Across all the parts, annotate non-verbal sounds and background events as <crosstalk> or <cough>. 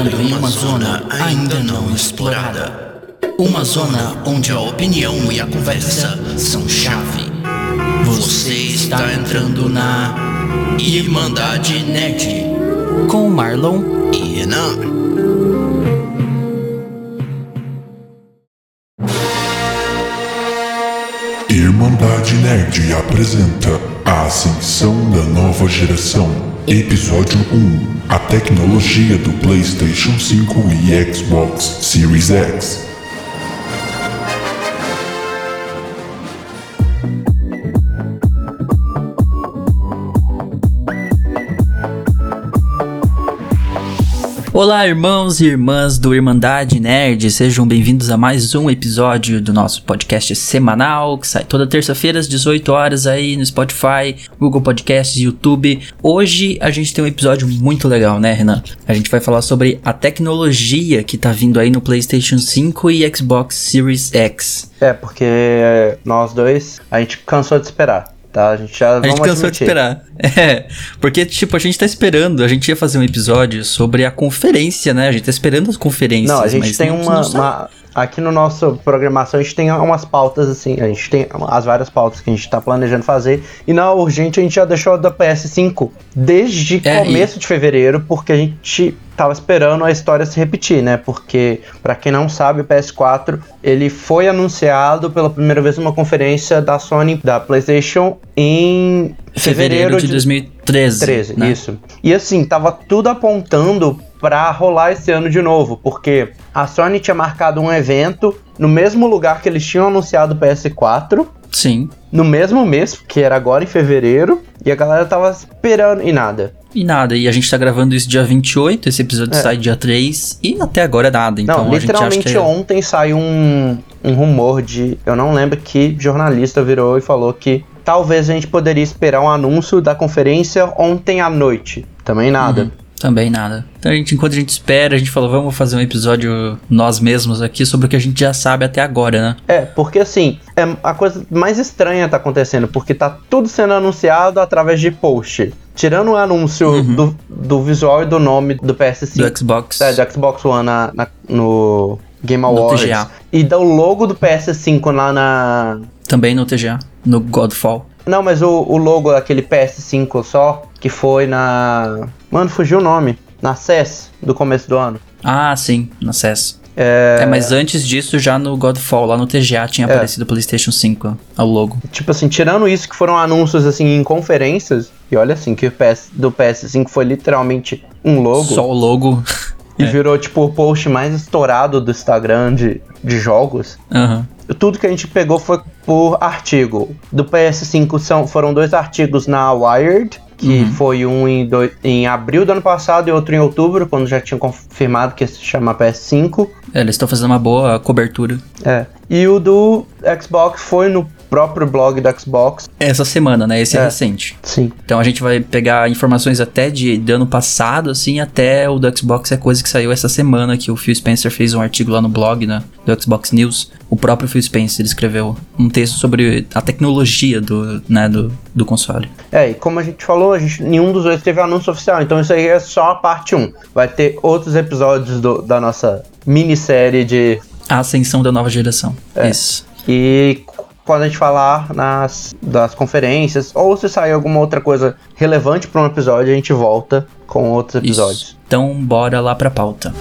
entrando em uma zona ainda não explorada. Uma zona onde a opinião e a conversa são chave. Você está entrando na Irmandade Nerd com Marlon e Renan. Irmandade Nerd apresenta a ascensão da nova geração. Episódio 1 A tecnologia do PlayStation 5 e Xbox Series X. Olá, irmãos e irmãs do Irmandade Nerd, sejam bem-vindos a mais um episódio do nosso podcast semanal, que sai toda terça-feira às 18 horas aí no Spotify, Google Podcasts, YouTube. Hoje a gente tem um episódio muito legal, né, Renan? A gente vai falar sobre a tecnologia que tá vindo aí no PlayStation 5 e Xbox Series X. É, porque nós dois, a gente cansou de esperar tá? A gente já A gente cansou de esperar. <laughs> É, porque, tipo, a gente tá esperando, a gente ia fazer um episódio sobre a conferência, né? A gente tá esperando as conferências. Não, a gente tem não, uma, uma, Aqui no nosso programação a gente tem umas pautas assim, a gente tem as várias pautas que a gente tá planejando fazer. E na urgente a gente já deixou da PS5 desde é, começo e... de fevereiro, porque a gente tava esperando a história se repetir, né? Porque, para quem não sabe, o PS4 ele foi anunciado pela primeira vez numa conferência da Sony, da PlayStation, em fevereiro, fevereiro de, de 2013. 13, né? isso. E assim, tava tudo apontando para rolar esse ano de novo, porque a Sony tinha marcado um evento no mesmo lugar que eles tinham anunciado o PS4. Sim. No mesmo mês, que era agora em fevereiro, e a galera tava esperando e nada. E nada, e a gente tá gravando isso dia 28, esse episódio é. sai dia 3, e até agora é nada, então não, literalmente é... ontem saiu um, um rumor de, eu não lembro que jornalista virou e falou que talvez a gente poderia esperar um anúncio da conferência ontem à noite. Também nada. Uhum. Também nada. Então, a gente, enquanto a gente espera, a gente falou, vamos fazer um episódio nós mesmos aqui sobre o que a gente já sabe até agora, né? É, porque assim, é a coisa mais estranha tá acontecendo, porque tá tudo sendo anunciado através de post. Tirando o anúncio uhum. do, do visual e do nome do PS5. Do Xbox. É, do Xbox One na, na, no Game Awards. No TGA. E do logo do PS5 lá na. Também no TGA, no Godfall. Não, mas o, o logo daquele PS5 só, que foi na. Mano, fugiu o nome. Na CES do começo do ano. Ah, sim, na CES. É... é... mas antes disso, já no Godfall, lá no TGA, tinha é. aparecido o PlayStation 5, o logo. Tipo assim, tirando isso que foram anúncios assim em conferências, e olha assim, que o PS, do PS5 foi literalmente um logo. Só o logo. <laughs> E é. virou, tipo, o post mais estourado do Instagram de, de jogos. Uhum. Tudo que a gente pegou foi por artigo. Do PS5 são, foram dois artigos na Wired, que uhum. foi um em, do, em abril do ano passado e outro em outubro, quando já tinham confirmado que se chama PS5. É, eles estão fazendo uma boa cobertura. É. E o do Xbox foi no próprio blog do Xbox. Essa semana, né? Esse é, é recente. Sim. Então a gente vai pegar informações até de, de ano passado, assim, até o do Xbox é coisa que saiu essa semana, que o Phil Spencer fez um artigo lá no blog, né? Do Xbox News. O próprio Phil Spencer escreveu um texto sobre a tecnologia do, né, do, do console. É, e como a gente falou, a gente, nenhum dos dois teve anúncio oficial, então isso aí é só a parte 1. Vai ter outros episódios do, da nossa minissérie de... A ascensão da nova geração. É. Isso. E quando a gente falar nas das conferências, ou se sair alguma outra coisa relevante para um episódio, a gente volta com outros episódios. Isso. Então, bora lá para pauta.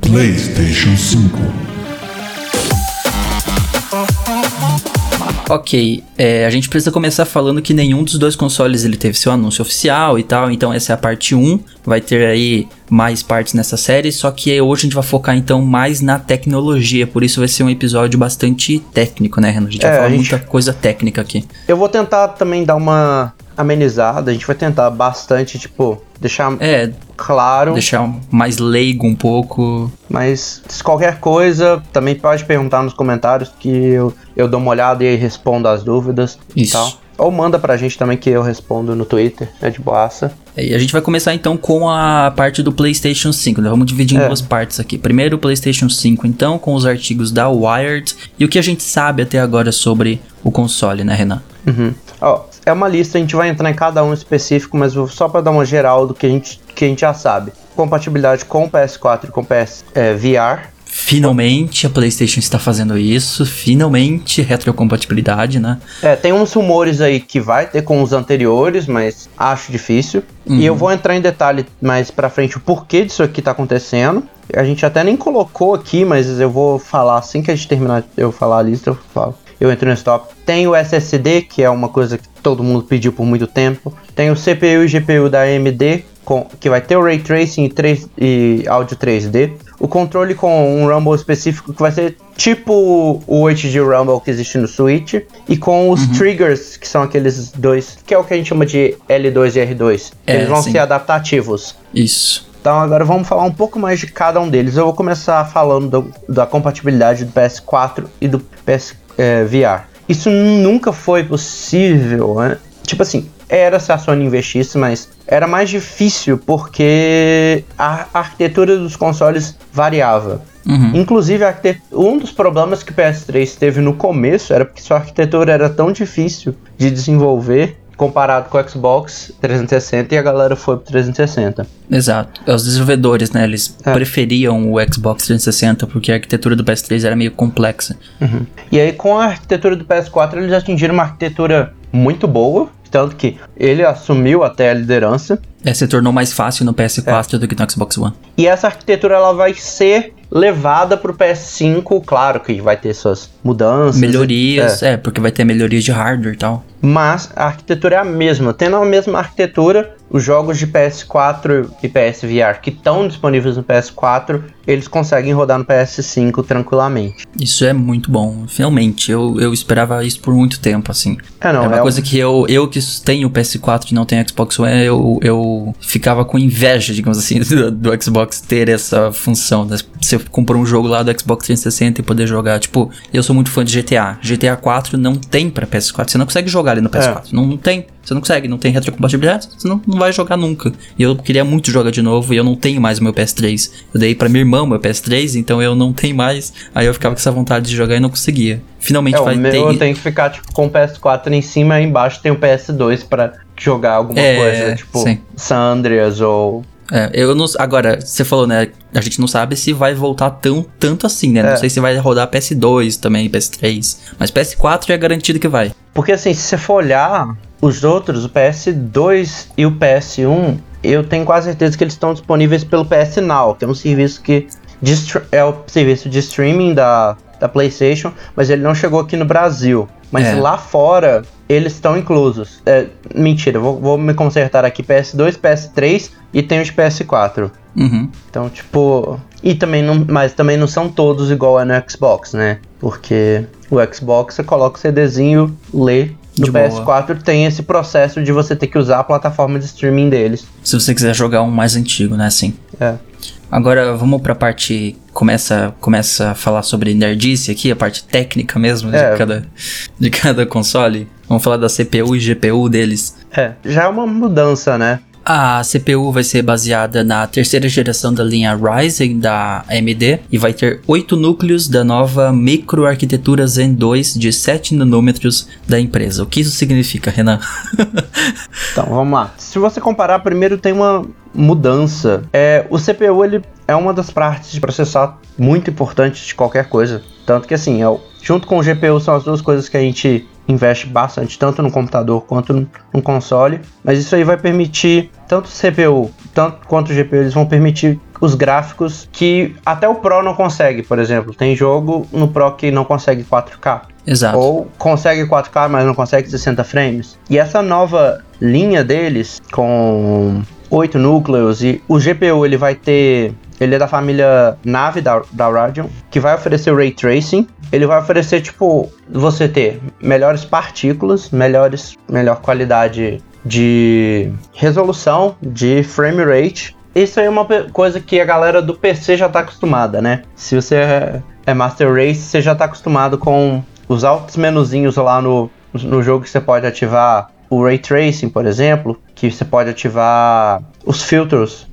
PlayStation 5 Ok, é, a gente precisa começar falando que nenhum dos dois consoles ele teve seu anúncio oficial e tal, então essa é a parte 1, vai ter aí mais partes nessa série, só que hoje a gente vai focar então mais na tecnologia, por isso vai ser um episódio bastante técnico, né, Renan? A gente é, vai falar gente... muita coisa técnica aqui. Eu vou tentar também dar uma amenizada, a gente vai tentar bastante, tipo, deixar é, claro. Deixar mais leigo um pouco. Mas se qualquer coisa, também pode perguntar nos comentários que eu, eu dou uma olhada e respondo as dúvidas Isso. e tal. Ou manda pra gente também que eu respondo no Twitter, é de boaça. É, e a gente vai começar então com a parte do PlayStation 5. Né? Vamos dividir em é. duas partes aqui. Primeiro o PlayStation 5, então, com os artigos da Wired e o que a gente sabe até agora sobre o console, né, Renan? Uhum. Oh, é uma lista, a gente vai entrar em cada um específico, mas só para dar uma geral do que a gente, que a gente já sabe. Compatibilidade com o PS4 e com o PS é, VR. Finalmente a PlayStation está fazendo isso, finalmente retrocompatibilidade, né? É, tem uns rumores aí que vai ter com os anteriores, mas acho difícil. Uhum. E eu vou entrar em detalhe mais pra frente o porquê disso aqui tá acontecendo. A gente até nem colocou aqui, mas eu vou falar assim que a gente terminar eu falar a lista, eu falo. Eu entro no stop. Tem o SSD, que é uma coisa que todo mundo pediu por muito tempo. Tem o CPU e GPU da AMD, com, que vai ter o Ray Tracing e, 3, e áudio 3D. O controle com um Rumble específico que vai ser tipo o HD Rumble que existe no Switch. E com os uhum. triggers, que são aqueles dois, que é o que a gente chama de L2 e R2. É, eles vão sim. ser adaptativos. Isso. Então agora vamos falar um pouco mais de cada um deles. Eu vou começar falando do, da compatibilidade do PS4 e do PS é, VR. Isso nunca foi possível, né? Tipo assim, era se a Sony investisse, mas era mais difícil porque a arquitetura dos consoles variava. Uhum. Inclusive, um dos problemas que o PS3 teve no começo era porque sua arquitetura era tão difícil de desenvolver comparado com o Xbox 360 e a galera foi pro 360. Exato. Os desenvolvedores, né, eles é. preferiam o Xbox 360 porque a arquitetura do PS3 era meio complexa. Uhum. E aí com a arquitetura do PS4 eles atingiram uma arquitetura muito boa, tanto que ele assumiu até a liderança. É, se tornou mais fácil no PS4 é. do que no Xbox One. E essa arquitetura ela vai ser levada pro PS5, claro que vai ter suas mudanças. Melhorias, é. é, porque vai ter melhorias de hardware e tal. Mas a arquitetura é a mesma. Tendo a mesma arquitetura, os jogos de PS4 e PSVR que estão disponíveis no PS4, eles conseguem rodar no PS5 tranquilamente. Isso é muito bom, finalmente. Eu, eu esperava isso por muito tempo, assim. É, não, é uma é coisa que eu, eu que tenho PS4 e não tenho Xbox One, eu, eu ficava com inveja, digamos assim, <laughs> do, do Xbox ter essa função. Né? Você comprou um jogo lá do Xbox 360 e poder jogar. Tipo, eu sou muito fã de GTA. GTA 4 não tem pra PS4. Você não consegue jogar ali no PS4. É. Não, não tem. Você não consegue, não tem retrocompatibilidade, você não, não vai jogar nunca. E eu queria muito jogar de novo e eu não tenho mais o meu PS3. Eu dei pra minha irmã o meu PS3, então eu não tenho mais. Aí eu ficava com essa vontade de jogar e não conseguia. Finalmente é, vai ter. Eu tenho que ficar tipo, com o PS4 em cima e embaixo tem o PS2 para jogar alguma é, coisa, tipo sim. San Andreas ou é, eu não. Agora, você falou, né? A gente não sabe se vai voltar tão tanto assim, né? É. Não sei se vai rodar PS2 também, PS3. Mas PS4 é garantido que vai. Porque assim, se você for olhar os outros, o PS2 e o PS1, eu tenho quase certeza que eles estão disponíveis pelo PS Now, que é um serviço que é o serviço de streaming da, da PlayStation, mas ele não chegou aqui no Brasil. Mas é. lá fora, eles estão inclusos. É, mentira, vou, vou, me consertar aqui: PS2, PS3 e tem os PS4. Uhum. Então, tipo. E também não. Mas também não são todos igual é no Xbox, né? Porque o Xbox você coloca o CDzinho, lê. No de PS4 boa. tem esse processo de você ter que usar a plataforma de streaming deles. Se você quiser jogar um mais antigo, né? Sim. É. Agora vamos pra parte. Começa, começa a falar sobre nerdice aqui, a parte técnica mesmo é. de, cada, de cada console. Vamos falar da CPU e GPU deles. É, já é uma mudança, né? A CPU vai ser baseada na terceira geração da linha Ryzen da AMD e vai ter oito núcleos da nova microarquitetura Zen 2 de 7 nanômetros da empresa. O que isso significa, Renan? <laughs> então, vamos lá. Se você comparar, primeiro tem uma mudança. É, o CPU ele é uma das partes de processar muito importantes de qualquer coisa. Tanto que assim, é, junto com o GPU são as duas coisas que a gente investe bastante, tanto no computador quanto no, console. Mas isso aí vai permitir, tanto o CPU tanto quanto o GPU, eles vão permitir os gráficos que até o Pro não consegue, por exemplo. Tem jogo no Pro que não consegue 4K. Exato. Ou consegue 4K, mas não consegue 60 frames. E essa nova linha deles, com 8 núcleos, e o GPU ele vai ter ele é da família Nave da, da Radeon, que vai oferecer Ray Tracing. Ele vai oferecer, tipo, você ter melhores partículas, melhores, melhor qualidade de resolução, de frame rate. Isso aí é uma coisa que a galera do PC já está acostumada, né? Se você é, é Master Race, você já está acostumado com os altos menuzinhos lá no, no jogo que você pode ativar o Ray Tracing, por exemplo, que você pode ativar os filtros,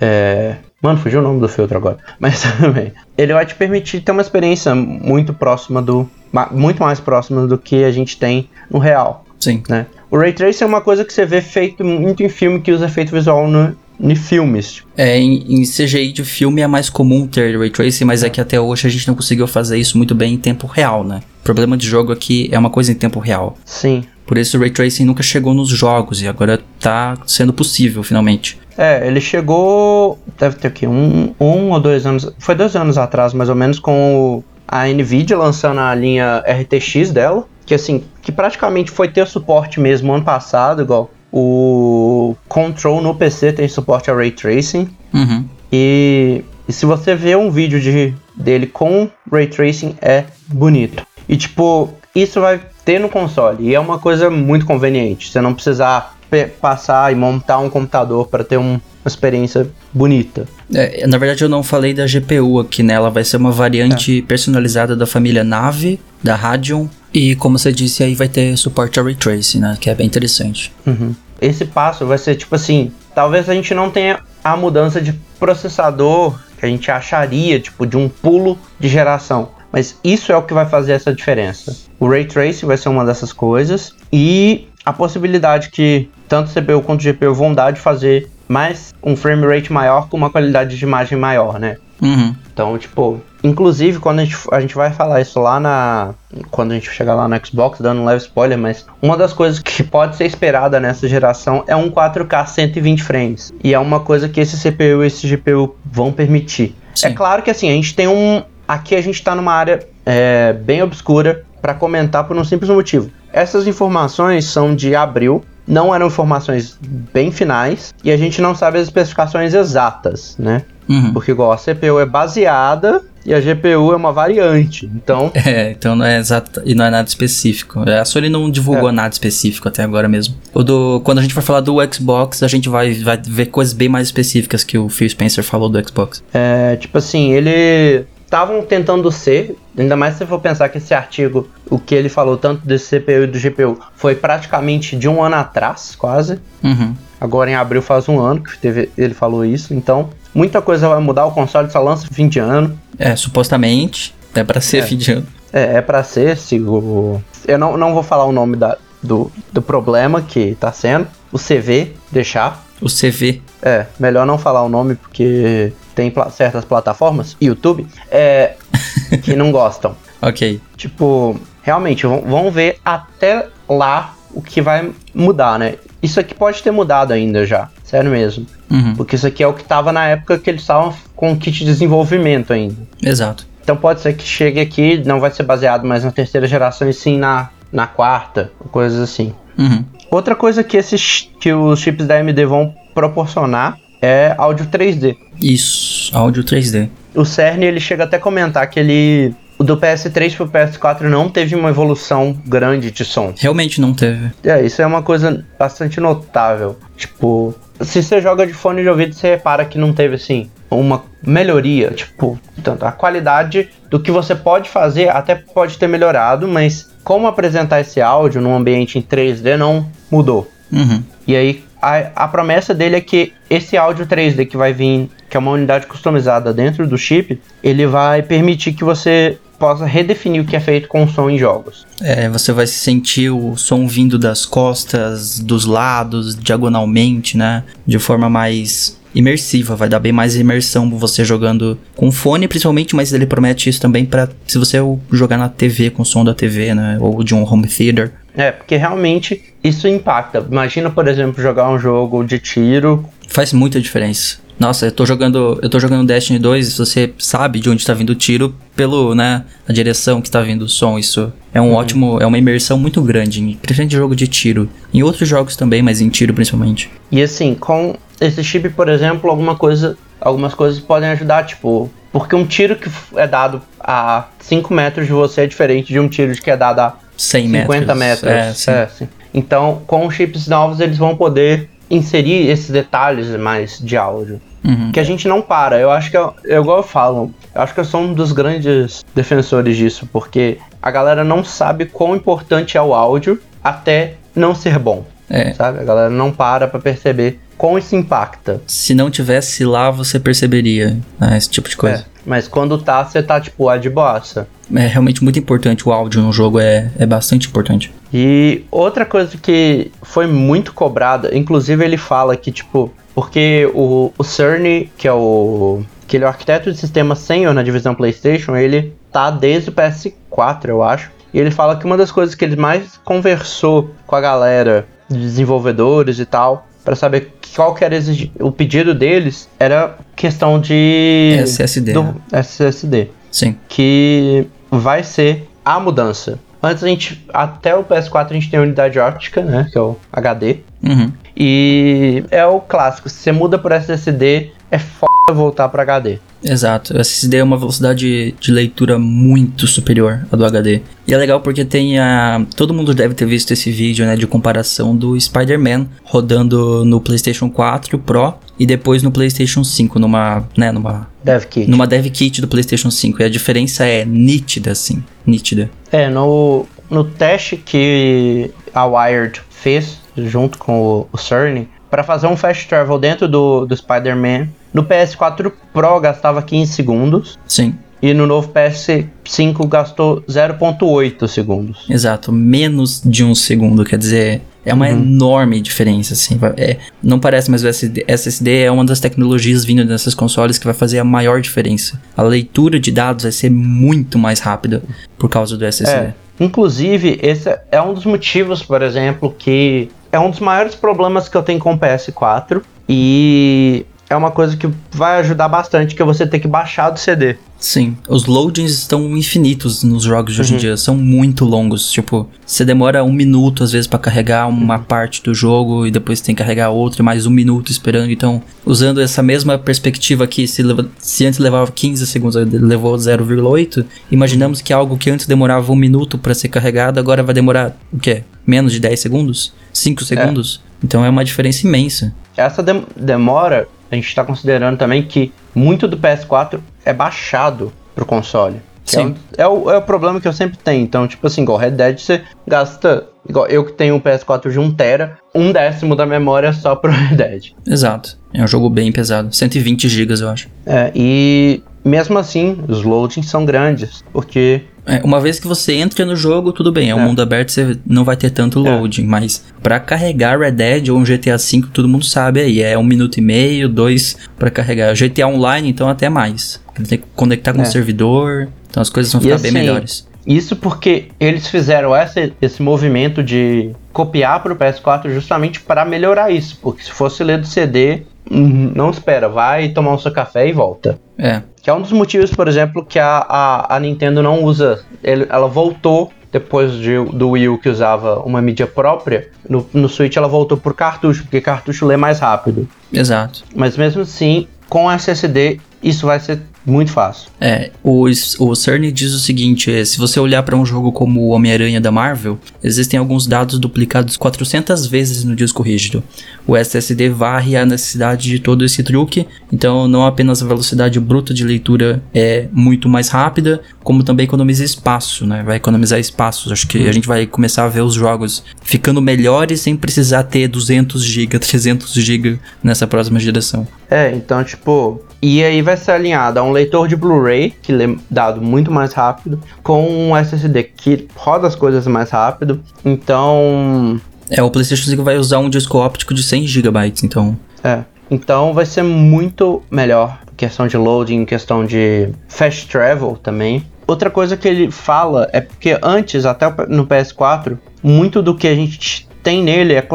é, Mano, fugiu o nome do filtro agora. <laughs> Mas também. Ele vai te permitir ter uma experiência muito próxima do. Muito mais próxima do que a gente tem no real. Sim. Né? O Ray Tracing é uma coisa que você vê feito muito em filme que usa efeito visual no, em filmes. É, em, em, CGI de filme é mais comum ter Ray Tracing, mas é que até hoje a gente não conseguiu fazer isso muito bem em tempo real, né? O problema de jogo aqui é uma coisa em tempo real. Sim. Por isso o Ray Tracing nunca chegou nos jogos e agora tá sendo possível, finalmente. É, ele chegou, deve ter aqui um, um ou dois anos, foi dois anos atrás mais ou menos, com a Nvidia lançando a linha RTX dela, que assim, que praticamente foi ter suporte mesmo ano passado, igual o Control no PC tem suporte a Ray Tracing. Uhum. E, e se você vê um vídeo de, dele com Ray Tracing, é bonito. E tipo, isso vai ter no console. E é uma coisa muito conveniente. Você não precisar passar e montar um computador para ter um, uma experiência bonita. É, na verdade, eu não falei da GPU aqui, né? Ela vai ser uma variante é. personalizada da família Nave, da Radeon. E como você disse, aí vai ter suporte a Ray Tracing, né? Que é bem interessante. Uhum. Esse passo vai ser tipo assim: talvez a gente não tenha a mudança de processador que a gente acharia, tipo, de um pulo de geração. Mas isso é o que vai fazer essa diferença. O Ray Tracing vai ser uma dessas coisas e a possibilidade que tanto CPU quanto GPU vão dar de fazer mais um frame rate maior com uma qualidade de imagem maior, né? Uhum. Então, tipo, inclusive quando a gente, a gente vai falar isso lá na. Quando a gente chegar lá no Xbox, dando um leve spoiler, mas uma das coisas que pode ser esperada nessa geração é um 4K 120 frames. E é uma coisa que esse CPU e esse GPU vão permitir. Sim. É claro que assim, a gente tem um, Aqui a gente está numa área é, bem obscura para comentar por um simples motivo. Essas informações são de abril, não eram informações bem finais e a gente não sabe as especificações exatas, né? Uhum. Porque igual a CPU é baseada e a GPU é uma variante. Então. <laughs> É, então não é exato e não é nada específico. A Sony não divulgou é. nada específico até agora mesmo. O do, quando a gente for falar do Xbox, a gente vai, vai ver coisas bem mais específicas que o Phil Spencer falou do Xbox. É, tipo assim, ele estavam tentando ser, ainda mais se for pensar que esse artigo, o que ele falou tanto desse CPU e do GPU, foi praticamente de um ano atrás, quase. Uhum. Agora em abril faz um ano que teve, ele falou isso, então muita coisa vai mudar, o console só lança fim de ano. É, supostamente, é para ser é. fim de ano. É, é para ser, se o... eu não, não vou falar o nome da, do, do problema que tá sendo, o CV, deixar. O CV? É, melhor não falar o nome porque tem certas plataformas, YouTube, é, <laughs> que não gostam. ok. Tipo, realmente, vamos ver até lá o que vai mudar, né? Isso aqui pode ter mudado ainda já, sério mesmo. Uhum. Porque isso aqui é o que tava na época que eles estavam com o kit de desenvolvimento ainda. Exato. Então pode ser que chegue aqui, não vai ser baseado mais na terceira geração, e sim na, na quarta, coisas assim. Uhum. Outra coisa que, esses, que os chips da AMD vão proporcionar é áudio 3D. Isso, áudio 3D. O CERN ele chega até a comentar que ele o do PS3 pro PS4 não teve uma evolução grande de som. Realmente não teve. É, isso é uma coisa bastante notável. Tipo, se você joga de fone de ouvido, você repara que não teve assim uma melhoria, tipo, tanto a qualidade do que você pode fazer até pode ter melhorado, mas como apresentar esse áudio num ambiente em 3D não mudou. Uhum. E aí a, a promessa dele é que esse áudio 3D que vai vir, que é uma unidade customizada dentro do chip, ele vai permitir que você possa redefinir o que é feito com o som em jogos. É, você vai sentir o som vindo das costas, dos lados, diagonalmente, né? De forma mais imersiva, vai dar bem mais imersão você jogando com fone, principalmente, mas ele promete isso também para se você jogar na TV com o som da TV, né, ou de um home theater. É, porque realmente isso impacta. Imagina, por exemplo, jogar um jogo de tiro. Faz muita diferença. Nossa, eu tô jogando, eu tô jogando Destiny 2, você sabe de onde tá vindo o tiro pelo, né, a direção que tá vindo o som, isso é um uhum. ótimo, é uma imersão muito grande, principalmente em jogo de tiro. Em outros jogos também, mas em tiro principalmente. E assim, com esse chip, por exemplo, alguma coisa, algumas coisas podem ajudar, tipo, porque um tiro que é dado a 5 metros de você é diferente de um tiro que é dado a 100 50 metros. metros. É, sim. É, então, com chips novos, eles vão poder inserir esses detalhes mais de áudio. Uhum. Que a gente não para. Eu acho que, eu, eu, igual eu falo, eu acho que eu sou um dos grandes defensores disso, porque a galera não sabe quão importante é o áudio até não ser bom. É. Sabe? A galera não para pra perceber como isso impacta. Se não tivesse lá, você perceberia né, esse tipo de coisa. É, mas quando tá, você tá tipo, a de bossa. É realmente muito importante o áudio no jogo, é, é bastante importante. E outra coisa que foi muito cobrada, inclusive ele fala que, tipo, porque o, o Cerny, que é o. que ele é o arquiteto de sistema senior na divisão PlayStation, ele tá desde o PS4, eu acho. E ele fala que uma das coisas que ele mais conversou com a galera de desenvolvedores e tal, para saber qual que era o pedido deles, era questão de SSD. Do SSD. Sim. Que vai ser a mudança. Antes a gente, até o PS4 a gente tem a unidade óptica, né, que é o HD. Uhum. E é o clássico, se você muda por SSD, é foda voltar para HD. Exato, o SSD é uma velocidade de leitura muito superior à do HD. E é legal porque tem a. Todo mundo deve ter visto esse vídeo né, de comparação do Spider-Man rodando no PlayStation 4 Pro e depois no PlayStation 5, numa. Né, numa Dev Kit. Numa Dev Kit do PlayStation 5. E a diferença é nítida, assim. Nítida. É, no, no teste que a Wired fez junto com o, o Cerny, para fazer um fast travel dentro do, do Spider-Man, no PS4 Pro gastava 15 segundos. Sim. E no novo PS5 gastou 0.8 segundos. Exato, menos de um segundo, quer dizer, é uma uhum. enorme diferença, assim. É, não parece, mas o SSD, SSD é uma das tecnologias vindo dessas consoles que vai fazer a maior diferença. A leitura de dados vai ser muito mais rápida por causa do SSD. É. Inclusive, esse é um dos motivos, por exemplo, que é um dos maiores problemas que eu tenho com o PS4. E é uma coisa que vai ajudar bastante, que é você ter que baixar do CD. Sim, os loadings estão infinitos nos jogos de hoje em uhum. dia, são muito longos. Tipo, você demora um minuto às vezes para carregar uma uhum. parte do jogo e depois tem que carregar outra, mais um minuto esperando. Então, usando essa mesma perspectiva aqui, se, se antes levava 15 segundos, levou 0,8, imaginamos que algo que antes demorava um minuto para ser carregado, agora vai demorar o quê? Menos de 10 segundos? 5 segundos? É. Então é uma diferença imensa. Essa de demora a gente está considerando também que muito do PS4 é baixado pro console. Sim. É, é, o, é o problema que eu sempre tenho. Então, tipo assim, igual Red Dead, você gasta. Igual eu que tenho um PS4 de 1TB, um décimo da memória só pro <laughs> Red Dead. Exato. É um jogo bem pesado. 120 GB, eu acho. É, e mesmo assim, os loadings são grandes. Porque é, uma vez que você entra no jogo, tudo bem, é um é. mundo aberto, você não vai ter tanto é. loading, é. mas para carregar Red Dead ou um GTA V, todo mundo sabe aí, é um minuto e meio, dois para carregar. GTA Online, então até mais. Tem que conectar com o é. servidor, então as coisas vão ficar assim, bem melhores. Isso porque eles fizeram essa, esse movimento de copiar para o PS4 justamente para melhorar isso, porque se fosse ler do CD, hum, não espera, vai tomar um seu café e volta. É. Que é um dos motivos, por exemplo, que a, a, a Nintendo não usa. Ele, ela voltou depois de, do Wii U que usava uma mídia própria, no, no Switch ela voltou por cartucho, porque cartucho lê mais rápido. Exato. Mas mesmo assim, com SSD, isso vai ser muito fácil. É, o, o Cerny diz o seguinte: é, se você olhar para um jogo como o Homem-Aranha da Marvel, existem alguns dados duplicados 400 vezes no disco rígido. O SSD varre a necessidade de todo esse truque, então não apenas a velocidade bruta de leitura é muito mais rápida, como também economiza espaço, né? Vai economizar espaços. Acho que a gente vai começar a ver os jogos ficando melhores sem precisar ter 200 GB, 300 GB nessa próxima geração. É, então, tipo, e aí vai ser alinhado a um leitor de Blu-ray, que lê dado muito mais rápido, com um SSD que roda as coisas mais rápido. Então. É, o PlayStation 5 vai usar um disco óptico de 100 GB, então. É. Então vai ser muito melhor. Questão de loading, questão de fast travel também. Outra coisa que ele fala é porque antes, até no PS4, muito do que a gente tem nele é,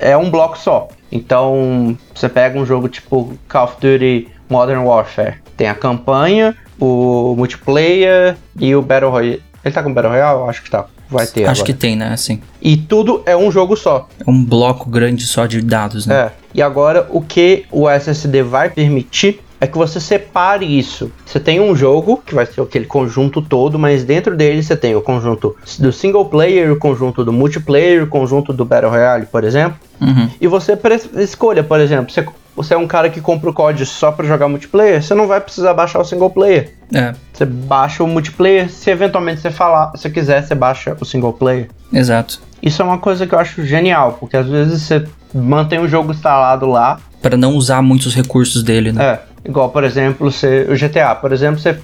é um bloco só. Então, você pega um jogo tipo Call of Duty Modern Warfare. Tem a campanha, o multiplayer e o Battle Royale. Ele tá com Battle Royale? Acho que tá. Vai ter. Acho agora. que tem, né? Assim. E tudo é um jogo só. É um bloco grande só de dados, né? É. E agora o que o SSD vai permitir é que você separe isso. Você tem um jogo, que vai ser aquele conjunto todo, mas dentro dele você tem o conjunto do single player, o conjunto do multiplayer, o conjunto do Battle Royale, por exemplo. Uhum. E você escolha, por exemplo, você, você é um cara que compra o código só para jogar multiplayer, você não vai precisar baixar o single player. É. Você baixa o multiplayer, se eventualmente você falar, se quiser, você baixa o single player. Exato. Isso é uma coisa que eu acho genial, porque às vezes você mantém o jogo instalado lá. Para não usar muitos recursos dele, né? É. Igual, por exemplo, você, o GTA, por exemplo, você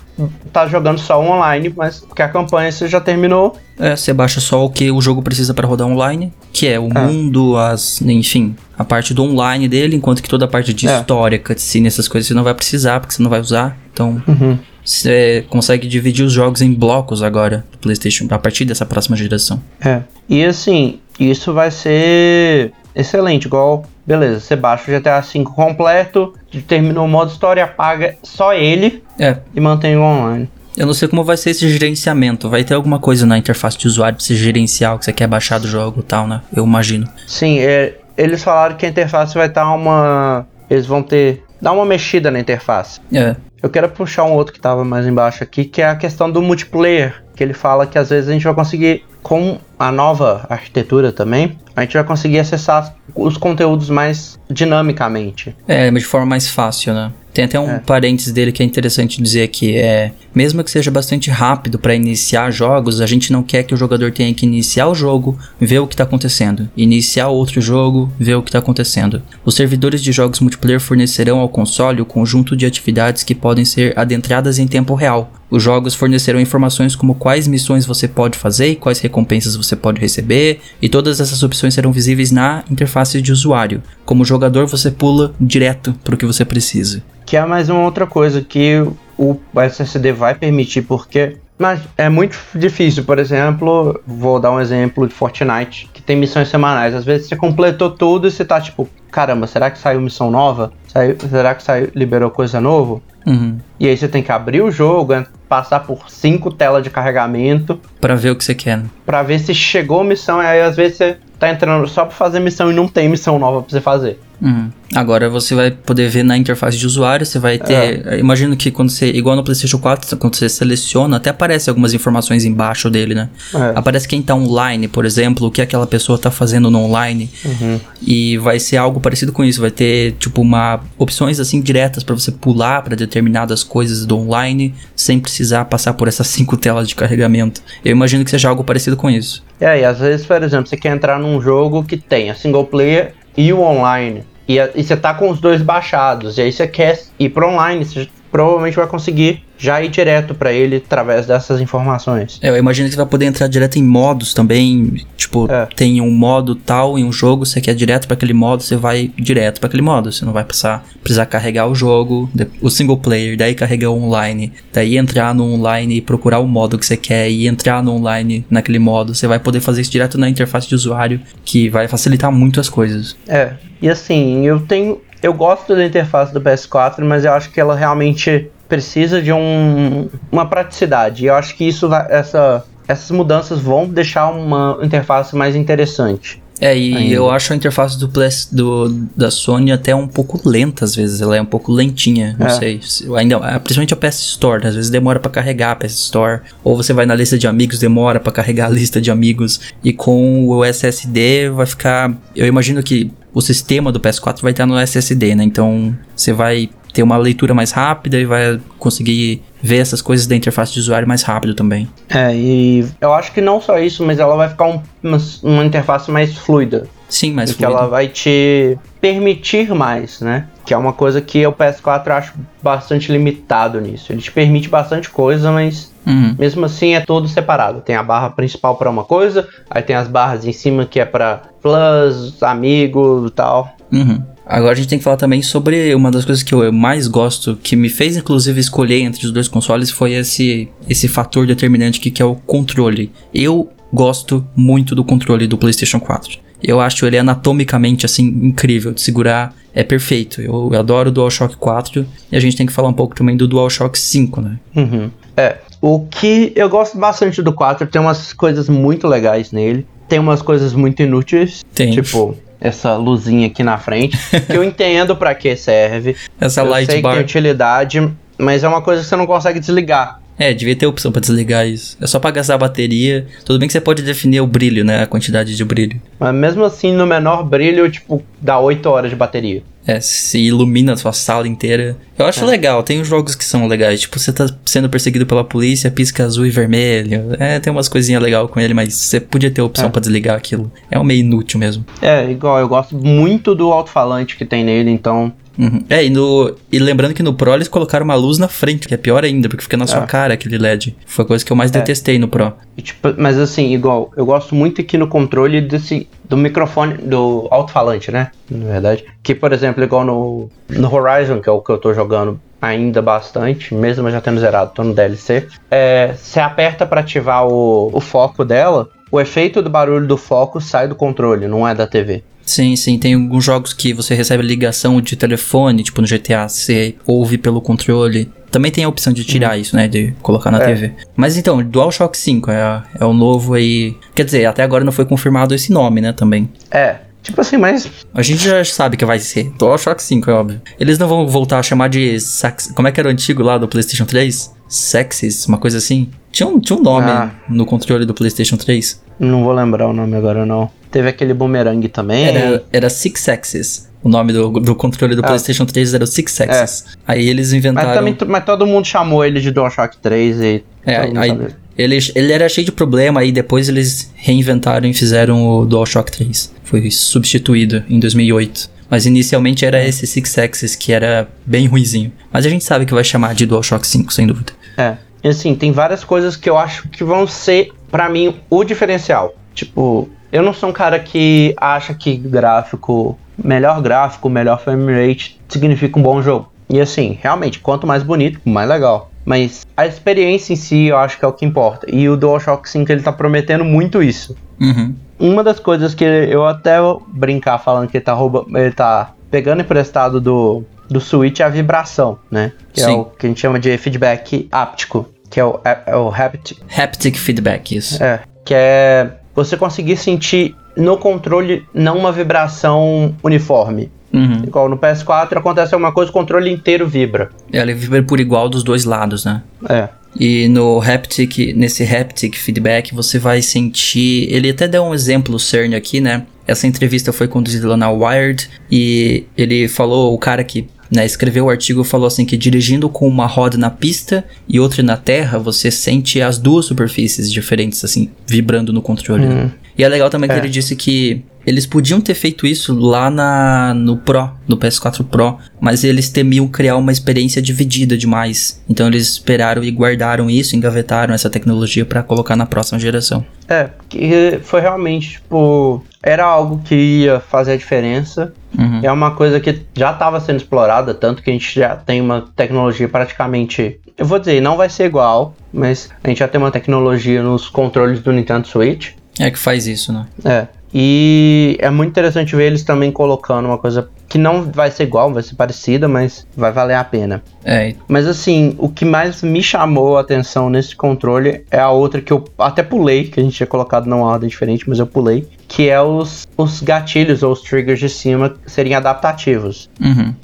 tá jogando só online, mas porque a campanha você já terminou. É, você baixa só o que o jogo precisa para rodar online, que é o é. mundo, as, enfim, a parte do online dele, enquanto que toda a parte de é. história, cutscene, essas coisas você não vai precisar, porque você não vai usar. Então, uhum. você consegue dividir os jogos em blocos agora do PlayStation a partir dessa próxima geração. É. E assim, isso vai ser excelente, igual, beleza, você baixa o GTA V completo, terminou o modo história, apaga só ele é. e mantém o online. Eu não sei como vai ser esse gerenciamento. Vai ter alguma coisa na interface de usuário pra você gerenciar o que você quer baixar do jogo e tal, né? Eu imagino. Sim, é, eles falaram que a interface vai estar uma. Eles vão ter. dar uma mexida na interface. É. Eu quero puxar um outro que tava mais embaixo aqui, que é a questão do multiplayer. Que ele fala que às vezes a gente vai conseguir, com a nova arquitetura também, a gente vai conseguir acessar os conteúdos mais dinamicamente. É, de forma mais fácil, né? Tem até um é. parênteses dele que é interessante dizer aqui, é, mesmo que seja bastante rápido para iniciar jogos, a gente não quer que o jogador tenha que iniciar o jogo, ver o que está acontecendo, iniciar outro jogo, ver o que está acontecendo. Os servidores de jogos multiplayer fornecerão ao console o conjunto de atividades que podem ser adentradas em tempo real. Os jogos fornecerão informações como quais missões você pode fazer e quais recompensas você pode receber, e todas essas opções serão visíveis na interface de usuário. Como jogador, você pula direto para o que você precisa. Que é mais uma outra coisa que o SSD vai permitir, porque mas é muito difícil, por exemplo, vou dar um exemplo de Fortnite, que tem missões semanais. Às vezes você completou tudo e você tá tipo, caramba, será que saiu missão nova? Saiu, será que saiu, liberou coisa nova? Uhum. E aí você tem que abrir o jogo, passar por cinco telas de carregamento. para ver o que você quer. Né? Pra ver se chegou a missão. E aí às vezes você tá entrando só pra fazer missão e não tem missão nova pra você fazer. Uhum. Agora você vai poder ver na interface de usuário, você vai ter. É. Imagino que quando você. Igual no PlayStation 4, quando você seleciona, até aparece algumas informações embaixo dele, né? É. Aparece quem tá online, por exemplo, o que aquela pessoa tá fazendo no online. Uhum. E vai ser algo parecido com isso. Vai ter, tipo, uma. opções assim diretas para você pular para determinadas coisas do online sem precisar passar por essas cinco telas de carregamento. Eu imagino que seja algo parecido com isso. É, e às vezes, por exemplo, você quer entrar num jogo que tem a single player e o online. E, e você tá com os dois baixados. E aí você quer ir pro online, você provavelmente vai conseguir já ir direto para ele através dessas informações. É, eu imagino que você vai poder entrar direto em modos também. Tipo, é. tem um modo tal em um jogo, você quer direto para aquele modo, você vai direto para aquele modo. Você não vai precisar, precisar carregar o jogo, o single player, daí carregar o online, daí entrar no online e procurar o modo que você quer e entrar no online naquele modo. Você vai poder fazer isso direto na interface de usuário, que vai facilitar muito as coisas. É, e assim, eu tenho. Eu gosto da interface do PS4, mas eu acho que ela realmente precisa de um, uma praticidade. E eu acho que isso vai, essa, essas mudanças vão deixar uma interface mais interessante. É, e ainda. eu acho a interface do, do da Sony até um pouco lenta às vezes, ela é um pouco lentinha, não é. sei. Ainda, é, principalmente a PS Store, às vezes demora para carregar a PS Store, ou você vai na lista de amigos, demora para carregar a lista de amigos, e com o SSD vai ficar, eu imagino que o sistema do PS4 vai estar no SSD, né? Então você vai ter uma leitura mais rápida e vai conseguir ver essas coisas da interface de usuário mais rápido também. É, e eu acho que não só isso, mas ela vai ficar um, uma, uma, interface mais fluida. Sim, mais porque fluida. ela vai te permitir mais, né? Que é uma coisa que o PS4 eu acho bastante limitado nisso. Ele te permite bastante coisa, mas uhum. mesmo assim é todo separado. Tem a barra principal para uma coisa, aí tem as barras em cima que é para plus, amigo e tal. Uhum. Agora a gente tem que falar também sobre uma das coisas que eu mais gosto, que me fez inclusive escolher entre os dois consoles, foi esse, esse fator determinante que, que é o controle. Eu gosto muito do controle do PlayStation 4. Eu acho ele anatomicamente assim incrível de segurar, é perfeito. Eu, eu adoro o DualShock 4 e a gente tem que falar um pouco também do DualShock 5, né? Uhum. É, o que eu gosto bastante do 4, tem umas coisas muito legais nele, tem umas coisas muito inúteis, tem. tipo essa luzinha aqui na frente, que eu <laughs> entendo para que serve. Essa eu light sei bar. que tem utilidade, mas é uma coisa que você não consegue desligar. É, devia ter opção para desligar isso. É só pra gastar a bateria. Tudo bem que você pode definir o brilho, né? A quantidade de brilho. Mas mesmo assim, no menor brilho, tipo, dá 8 horas de bateria. É, se ilumina a sua sala inteira. Eu acho é. legal, tem jogos que são legais. Tipo, você tá sendo perseguido pela polícia, pisca azul e vermelho. É, tem umas coisinhas legais com ele, mas você podia ter a opção é. para desligar aquilo. É um meio inútil mesmo. É, igual, eu gosto muito do alto-falante que tem nele, então Uhum. É, e, no, e lembrando que no Pro eles colocaram uma luz na frente, que é pior ainda, porque fica na sua É. cara aquele LED. Foi a coisa que eu mais detestei no Pro. E, tipo, mas assim, igual, eu gosto muito aqui no controle desse do microfone, do alto-falante, né? Na verdade. Que, por exemplo, igual no, no Horizon, que é o que eu tô jogando ainda bastante, mesmo já tendo zerado, tô no DLC. É, você aperta pra ativar o, o foco dela, o efeito do barulho do foco sai do controle, não é da TV. Sim, sim, tem alguns jogos que você recebe ligação de telefone, tipo no GTA, você ouve pelo controle. Também tem a opção de tirar isso, né, de colocar na É. TV. Mas então, DualShock 5 é, é o novo aí. Quer dizer, até agora não foi confirmado esse nome, né, também. É, tipo assim, mas A gente já sabe que vai ser DualShock 5, é óbvio. Eles não vão voltar a chamar de. sax- Como é que era o antigo lá do PlayStation 3? Sexes, uma coisa assim. Tinha um, tinha um nome Ah. no controle do PlayStation 3. não vou lembrar o nome agora não. Teve aquele boomerang também. Era, era Six Axis. O nome do, do controle do Ah. PlayStation 3 era o Six Axis. Aí eles inventaram. Mas também mas todo mundo chamou ele de DualShock 3 e É, aí. Ele, ele era cheio de problema, aí depois eles reinventaram e fizeram o DualShock 3. Foi substituído em 2008. Mas inicialmente era esse Six Axis que era bem ruizinho. Mas a gente sabe que vai chamar de DualShock 5, sem dúvida. É. E assim, tem várias coisas que eu acho que vão ser, pra mim, o diferencial. Tipo, eu não sou um cara que acha que gráfico, melhor gráfico, melhor frame rate significa um bom jogo. E assim, realmente, quanto mais bonito, mais legal. Mas a experiência em si eu acho que é o que importa. E o DualShock 5 ele tá prometendo muito isso. Uhum. Uma das coisas que eu até vou brincar falando que ele tá roubando, ele tá pegando emprestado do, do Switch é a vibração, né? Que é Sim. o que a gente chama de feedback áptico, que é o, é, é o haptic, Haptic feedback, isso. é, que é você conseguir sentir no controle não uma vibração uniforme. Uhum. Igual no PS4 acontece alguma coisa, o controle inteiro vibra. Ela vibra por igual dos dois lados, né? É. E no haptic, nesse haptic feedback, você vai sentir. Ele até deu um exemplo, o CERN aqui, né? Essa entrevista foi conduzida lá na Wired e ele falou, o cara que né, escreveu o artigo falou assim que dirigindo com uma roda na pista e outra na terra, você sente as duas superfícies diferentes, assim, vibrando no controle. né? E é legal também que É. ele disse que eles podiam ter feito isso lá na, no Pro, no PS4 Pro, mas eles temiam criar uma experiência dividida demais. Então eles esperaram e guardaram isso, engavetaram essa tecnologia pra colocar na próxima geração. É, que foi realmente, tipo, era algo que ia fazer a diferença. Uhum. É uma coisa que já estava sendo explorada, tanto que a gente já tem uma tecnologia praticamente. Eu vou dizer, não vai ser igual, mas a gente já tem uma tecnologia nos controles do Nintendo Switch. É que faz isso, né? É. E é muito interessante ver eles também colocando uma coisa que não vai ser igual, vai ser parecida, mas vai valer a pena. É, Mas assim, o que mais me chamou a atenção nesse controle é a outra que eu até pulei, que a gente tinha colocado numa ordem diferente, mas eu pulei, que é os, os gatilhos ou os triggers de cima serem adaptativos. uhum.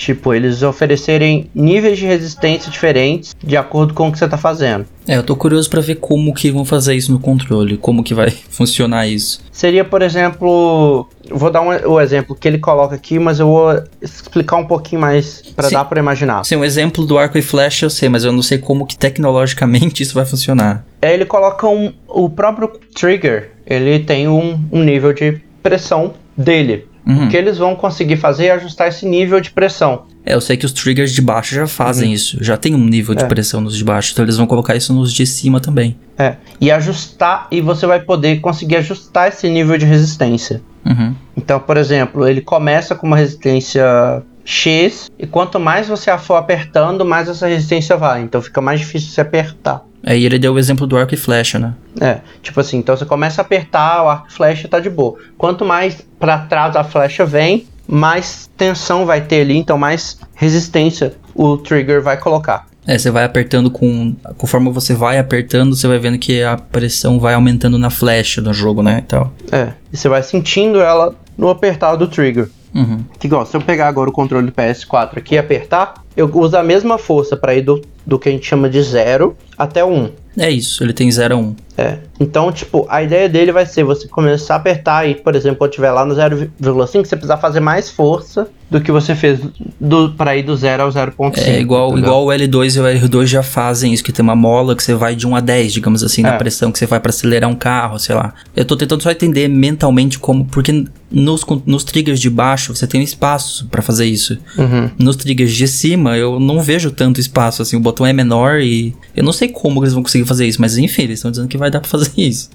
Tipo, eles oferecerem níveis de resistência diferentes de acordo com o que você tá fazendo. É, eu tô curioso pra ver como que vão fazer isso no controle, como que vai <laughs> funcionar isso. Seria, por exemplo, vou dar um, o exemplo que ele coloca aqui, mas eu vou explicar um pouquinho mais Sim. dar pra imaginar. Assim, um exemplo do arco e flecha eu sei, mas eu não sei como que tecnologicamente <laughs> isso vai funcionar. É, ele coloca um, o próprio trigger, ele tem um, um nível de pressão dele. Uhum. O que eles vão conseguir fazer é ajustar esse nível de pressão. É, eu sei que os triggers de baixo já fazem isso, já tem um nível de É. pressão nos de baixo, então eles vão colocar isso nos de cima também. É, e ajustar, e você vai poder conseguir ajustar esse nível de resistência. Uhum. Então, por exemplo, ele começa com uma resistência X, e quanto mais você a for apertando, mais essa resistência vai. Então fica mais difícil você apertar. Aí ele deu o exemplo do arco e flecha, né? É, tipo assim, então você começa a apertar, o arco e flecha tá de boa. Quanto mais pra trás a flecha vem, mais tensão vai ter ali, então mais resistência o trigger vai colocar. É, você vai apertando com. Conforme você vai apertando, você vai vendo que a pressão vai aumentando na flecha do jogo, né? E tal. É, e você vai sentindo ela no apertar do trigger. Uhum. Que igual, se eu pegar agora o controle do PS4 aqui e apertar, eu uso a mesma força para ir do, do que a gente chama de 0 até 1. Um. É isso, ele tem 0 a 1. Um. É. Então, tipo, a ideia dele vai ser você começar a apertar e, por exemplo, quando tiver lá no 0,5, você precisar fazer mais força do que você fez do, pra ir do 0 ao 0,5. É igual, igual o L2 e o R2 já fazem isso, que tem uma mola que você vai de 1 a 10, digamos assim, na É. pressão que você vai pra acelerar um carro, sei lá. Eu tô tentando só entender mentalmente como, porque nos, nos triggers de baixo você tem um espaço para fazer isso. Uhum. Nos triggers de cima eu não vejo tanto espaço, assim, o botão é menor e eu não sei como eles vão conseguir fazer isso, mas enfim, eles estão dizendo que vai dar pra fazer <laughs> isso.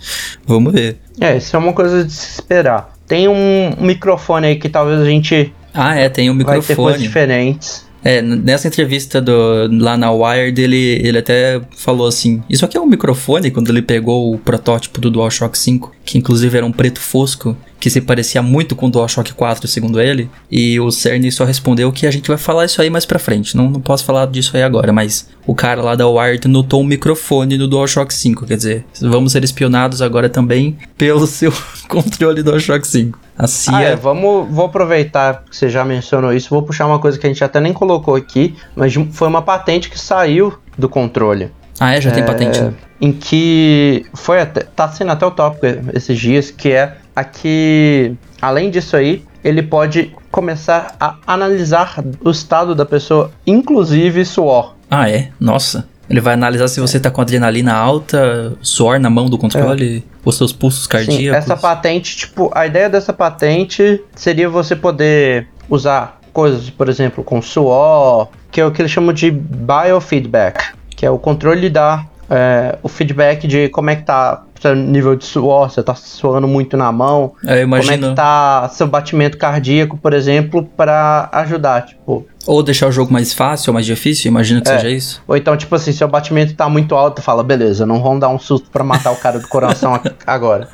Vamos ver. É, isso é uma coisa de se esperar. Tem um microfone aí que talvez a gente Ah, é, tem um vai ter coisas microfone. diferentes. É, nessa entrevista do, lá na Wired, ele, ele até falou assim: Isso aqui é um microfone, quando ele pegou o protótipo do DualShock 5, que inclusive era um preto fosco, que se parecia muito com o DualShock 4, segundo ele. E o Cerny só respondeu que a gente vai falar isso aí mais pra frente. Não, não posso falar disso aí agora, mas o cara lá da Wired notou um microfone no DualShock 5. Quer dizer, vamos ser espionados agora também pelo <laughs> seu controle do DualShock 5. A CIA. Ah, é, vamos, vou aproveitar que você já mencionou isso, vou puxar uma coisa que a gente até nem colocou aqui, mas foi uma patente que saiu do controle. Ah, é? Já tem patente. né? Em que foi até, tá sendo até o tópico esses dias, que é a que, além disso aí, ele pode começar a analisar o estado da pessoa, inclusive suor. Ah, é? Nossa. Ele vai analisar se você tá com adrenalina alta, suor na mão do controle, os seus pulsos Sim, cardíacos. essa patente, tipo, a ideia dessa patente seria você poder usar coisas, por exemplo, com suor, que é o que eles chamam de biofeedback, que é o controle da é, o feedback de como é que tá seu nível de suor, você tá suando muito na mão, Eu como é que tá seu batimento cardíaco, por exemplo, para ajudar, tipo, Ou deixar o jogo mais fácil ou mais difícil, imagino que É. seja isso. ou então, tipo assim, seu batimento tá muito alto, fala, beleza, não vamos dar um susto pra matar o cara do coração <laughs> agora.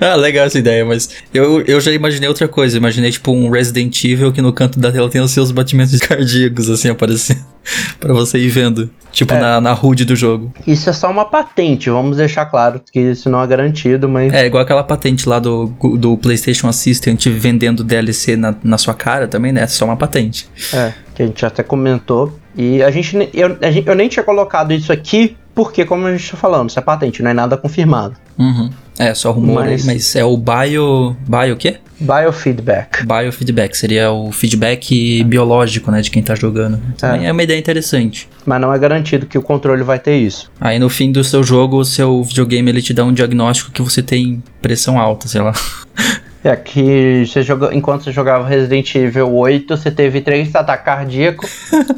<laughs> Ah, legal essa ideia, mas eu, eu já imaginei outra coisa. Imaginei, tipo, um Resident Evil que no canto da tela tem os seus batimentos <laughs> cardíacos, assim, aparecendo. <laughs> pra você ir vendo. Tipo, É. na, na HUD do jogo. Isso é só uma patente, vamos deixar claro que isso não é garantido, mas É, igual aquela patente lá do, do PlayStation Assistant vendendo DLC na, na sua cara também, né? É só uma patente. É, que a gente até comentou. E a gente, eu, eu nem tinha colocado isso aqui, porque, como a gente tá falando, isso é patente, não é nada confirmado. Uhum. É, só rumor Mas- mas é o bio. Bio o quê? Biofeedback. Biofeedback, seria o feedback biológico, né, de quem tá jogando. Também é. uma ideia interessante. Mas não é garantido que o controle vai ter isso. Aí no fim do seu jogo, o seu videogame ele te dá um diagnóstico que você tem pressão alta, sei lá. É que você joga, enquanto você jogava Resident Evil 8, você teve três ataques cardíacos,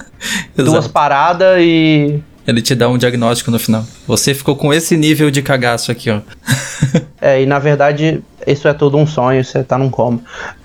<laughs> duas paradas e. Ele te dá um diagnóstico no final. Você ficou com esse nível de cagaço aqui, ó. <laughs> É, e na verdade, isso é tudo um sonho, você tá num coma.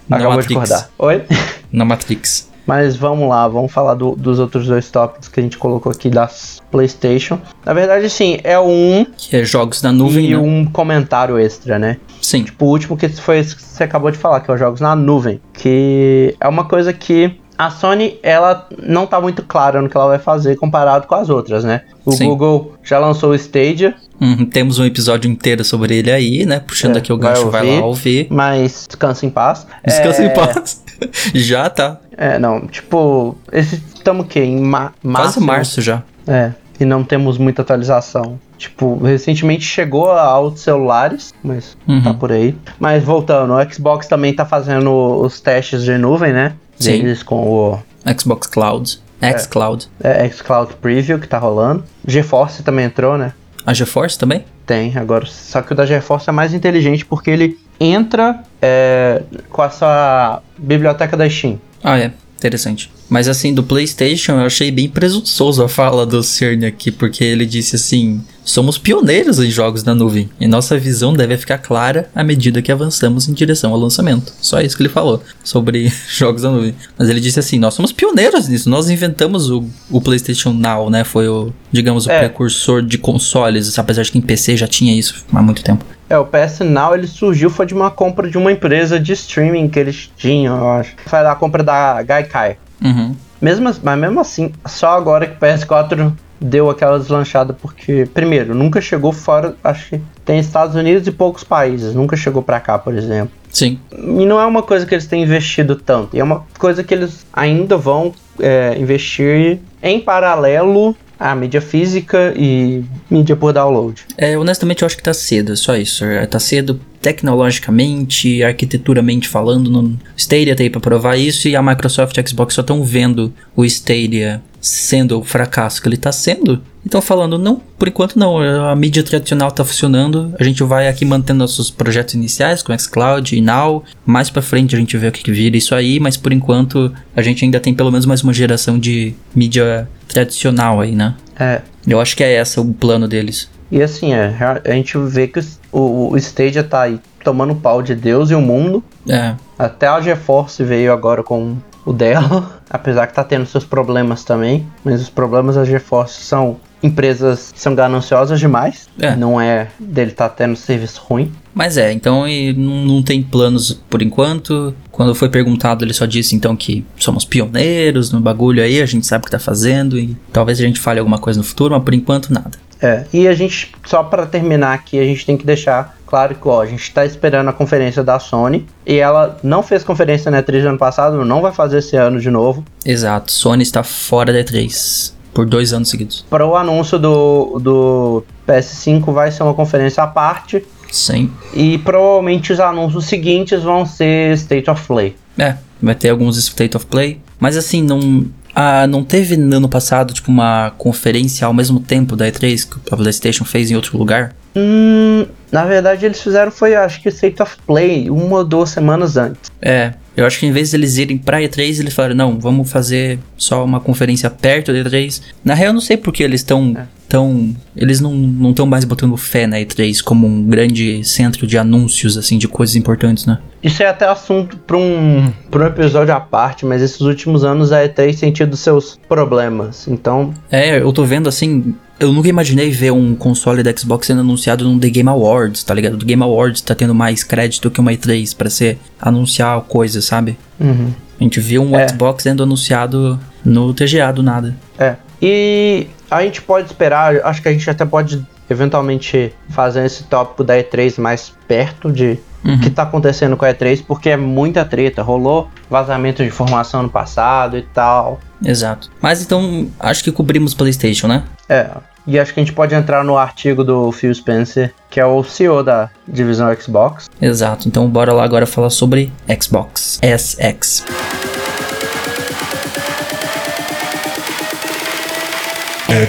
Acabou de acordar. Oi? Na Matrix. Mas vamos lá, vamos falar do- dos outros dois tópicos que a gente colocou aqui das PlayStation. Na verdade, sim, é um Que é jogos na nuvem, e né? um comentário extra, né? Sim. Tipo, o último que foi esse que você acabou de falar, que é os jogos na nuvem. Que é uma coisa que a Sony, ela não tá muito clara no que ela vai fazer comparado com as outras, né? O Sim. Google já lançou o Stadia, Uhum, temos um episódio inteiro sobre ele aí, né? Puxando É, aqui o vai gancho, vai, ouvir. lá ouvir. mas descansa em paz. Descansa é, em paz. <laughs> Já tá. É, não, tipo, estamos o quê? Em ma Quase março? março já. É, e não temos muita atualização. Tipo, recentemente chegou aos celulares, mas Uhum. tá por aí. Mas voltando, o Xbox também tá fazendo os testes de nuvem, né? Sim. Deles com o Xbox Cloud. xCloud. é, xCloud Preview que tá rolando. GeForce também entrou, né? A GeForce também? Tem, agora. Só que o da GeForce é mais inteligente porque ele entra é, com a sua biblioteca da Steam. Ah, é. Interessante. Mas assim, do PlayStation, eu achei bem presunçoso a fala do Cerny aqui, porque ele disse assim: somos pioneiros em jogos na nuvem, e nossa visão deve ficar clara à medida que avançamos em direção ao lançamento. Só isso que ele falou sobre <laughs> jogos na nuvem. Mas ele disse assim: nós somos pioneiros nisso, nós inventamos o, o PlayStation Now, né? Foi o, digamos, o É. precursor de consoles, apesar de que em PC já tinha isso há muito tempo. É, o PS Now ele surgiu foi de uma compra de uma empresa de streaming que eles tinham, eu acho. Foi a compra da Gaikai. Uhum. Mesmo, as- mas mesmo assim, só agora que o PS4 deu aquela deslanchada, porque, primeiro, nunca chegou fora, acho que tem Estados Unidos e poucos países, nunca chegou pra cá, por exemplo. Sim. E não é uma coisa que eles têm investido tanto, é uma coisa que eles ainda vão é, investir em paralelo à mídia física e mídia por download. É, honestamente eu acho que tá cedo, é só isso. É, Tá cedo tecnologicamente, arquiteturamente falando. No Stadia tem pra provar isso e a Microsoft e a Xbox só estão vendo o Stadia sendo o fracasso que ele tá sendo Então falando, não, por enquanto não, a mídia tradicional tá funcionando, a gente vai aqui mantendo nossos projetos iniciais com xCloud e Now, mais para frente a gente vê o que, que vira isso aí, mas por enquanto a gente ainda tem pelo menos mais uma geração de mídia tradicional aí, né? É. Eu acho que é essa o plano deles. E assim, é, a gente vê que o, o Stadia tá aí tomando pau de Deus e o mundo. É. Até a GeForce veio agora com o dela, <laughs> apesar que tá tendo seus problemas também, mas os problemas da GeForce são empresas que são gananciosas demais, É. não é dele tá tendo serviço ruim. Mas é, então e não, não tem planos por enquanto. Quando foi perguntado, ele só disse então que somos pioneiros no bagulho aí, a gente sabe o que tá fazendo e talvez a gente fale alguma coisa no futuro, mas por enquanto nada. É, e a gente, só para terminar aqui, a gente tem que deixar claro que ó, a gente tá esperando a conferência da Sony e ela não fez conferência na E3 no ano passado, não vai fazer esse ano de novo. Exato, Sony está fora da E3 por dois anos seguidos. Para o anúncio do, do PS5 vai ser uma conferência à parte Sim. e provavelmente os anúncios seguintes vão ser State of Play. É, vai ter alguns State of Play. Mas assim, não. Ah, não teve no ano passado, tipo, uma conferência ao mesmo tempo da E3 que a PlayStation fez em outro lugar? Hum, na verdade eles fizeram foi acho que State of Play uma ou duas semanas antes. É, eu acho que em vez de eles irem pra E3, eles falaram, não, vamos fazer só uma conferência perto da E3. Na real, eu não sei porque eles estão. Tão, eles não estão mais botando fé na E3 como um grande centro de anúncios, assim, de coisas importantes, né? Isso é até assunto para um, pra um episódio à parte, mas esses últimos anos a E3 tem tido seus problemas. Então, É, eu tô vendo assim. Eu nunca imaginei ver um console da Xbox sendo anunciado no The Game Awards, tá ligado? O Game Awards tá tendo mais crédito que uma E3 pra ser anunciar coisa, sabe? uhum. A gente viu um É. Xbox sendo anunciado no TGA do nada. É. E a gente pode esperar, acho que a gente até pode eventualmente fazer esse tópico da E3 mais perto de o que tá acontecendo com a E3, porque é muita treta. Rolou vazamento de informação no passado e tal. Exato. Mas então, acho que cobrimos PlayStation, né? É. E acho que a gente pode entrar no artigo do Phil Spencer, que é o CEO da divisão Xbox. Exato. Então, bora lá agora falar sobre Xbox SX.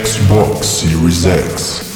Xbox Series X.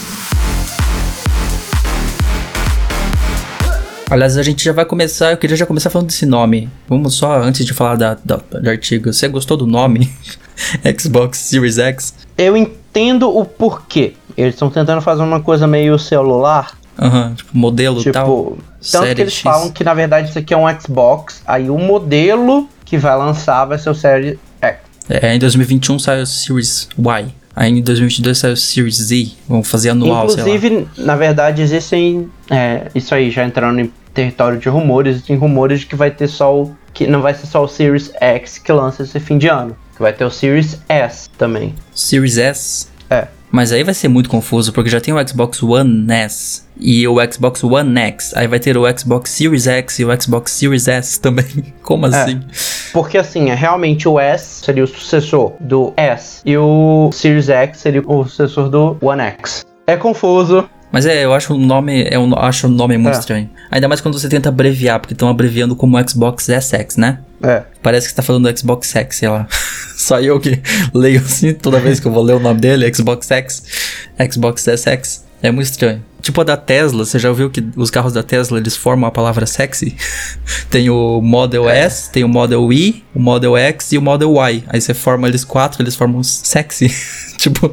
Aliás, a gente já vai começar. Eu queria já começar falando desse nome. Vamos só, antes de falar da, da- do artigo. Você gostou do nome? <laughs> Xbox Series X? Eu entendo o porquê. Eles estão tentando fazer uma coisa meio celular. Aham, tipo, modelo e Tipo, tal. tanto que eles X. falam que na verdade isso aqui é um Xbox. Aí o modelo que vai lançar vai ser o Series X. É, em 2021 saiu o Series Y. Aí em 2022 saiu o Series Z. Vamos fazer anual. Inclusive, na verdade, existem. é, isso aí já entrando em território de rumores, existem rumores de que vai ter só o. que não vai ser só o Series X que lança esse fim de ano. Que vai ter o Series S também. Series S. É. Mas aí vai ser muito confuso, porque já tem o Xbox One S e o Xbox One X. Aí vai ter o Xbox Series X e o Xbox Series S <laughs> também. Como assim? Porque assim, é realmente o S seria o sucessor do S e o Series X seria o sucessor do One X. É confuso. Mas é, eu acho o nome, é um, acho o nome muito É. estranho. Ainda mais quando você tenta abreviar, porque estão abreviando como Xbox SX, né? É. Parece que você tá falando do Xbox X, sei lá. <laughs> Só eu que leio assim toda vez que eu vou ler o nome dele, Xbox X, Xbox SX. É muito estranho. Tipo a da Tesla, você já ouviu que os carros da Tesla eles formam a palavra sexy? <laughs> tem o Model É. S, tem o Model Y, o Model X e o Model Y. Aí você forma eles quatro, eles formam sexy. <laughs> <laughs> tipo,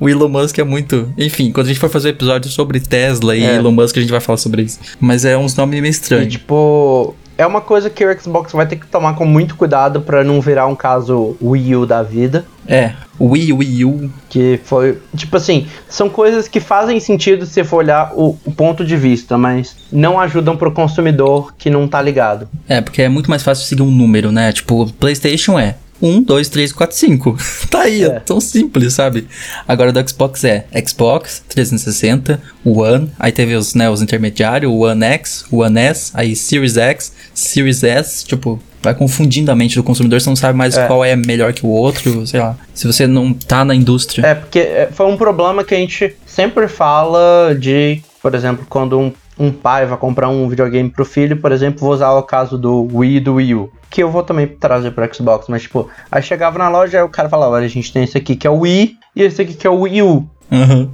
o Elon Musk é muito. Enfim, quando a gente for fazer um episódio sobre Tesla e É. Elon Musk, a gente vai falar sobre isso. Mas é uns nomes meio E estranhos. tipo, é uma coisa que o Xbox vai ter que tomar com muito cuidado pra não virar um caso Wii U da vida. É, Wii, Wii U, Que foi. Tipo assim, são coisas que fazem sentido se você for olhar o, o ponto de vista, mas não ajudam pro consumidor que não tá ligado. É, porque é muito mais fácil seguir um número, né? Tipo, PlayStation é 1, 2, 3, 4, 5. tá aí, é É. tão simples, sabe? Agora do Xbox é Xbox 360, One, aí teve os, né, os intermediários, One X, One S, aí Series X, Series S, tipo, vai confundindo a mente do consumidor, você não sabe mais É. qual é melhor que o outro, sei lá. Se você não tá na indústria. É, porque é, foi um problema que a gente sempre fala de, por exemplo, quando um, um pai vai comprar um videogame pro filho, por exemplo, vou usar o caso do Wii e do Wii U. que eu vou também trazer pro Xbox, mas tipo, aí chegava na loja e o cara falava, olha, a gente tem esse aqui que é o Wii e esse aqui que é o Wii U. Uhum.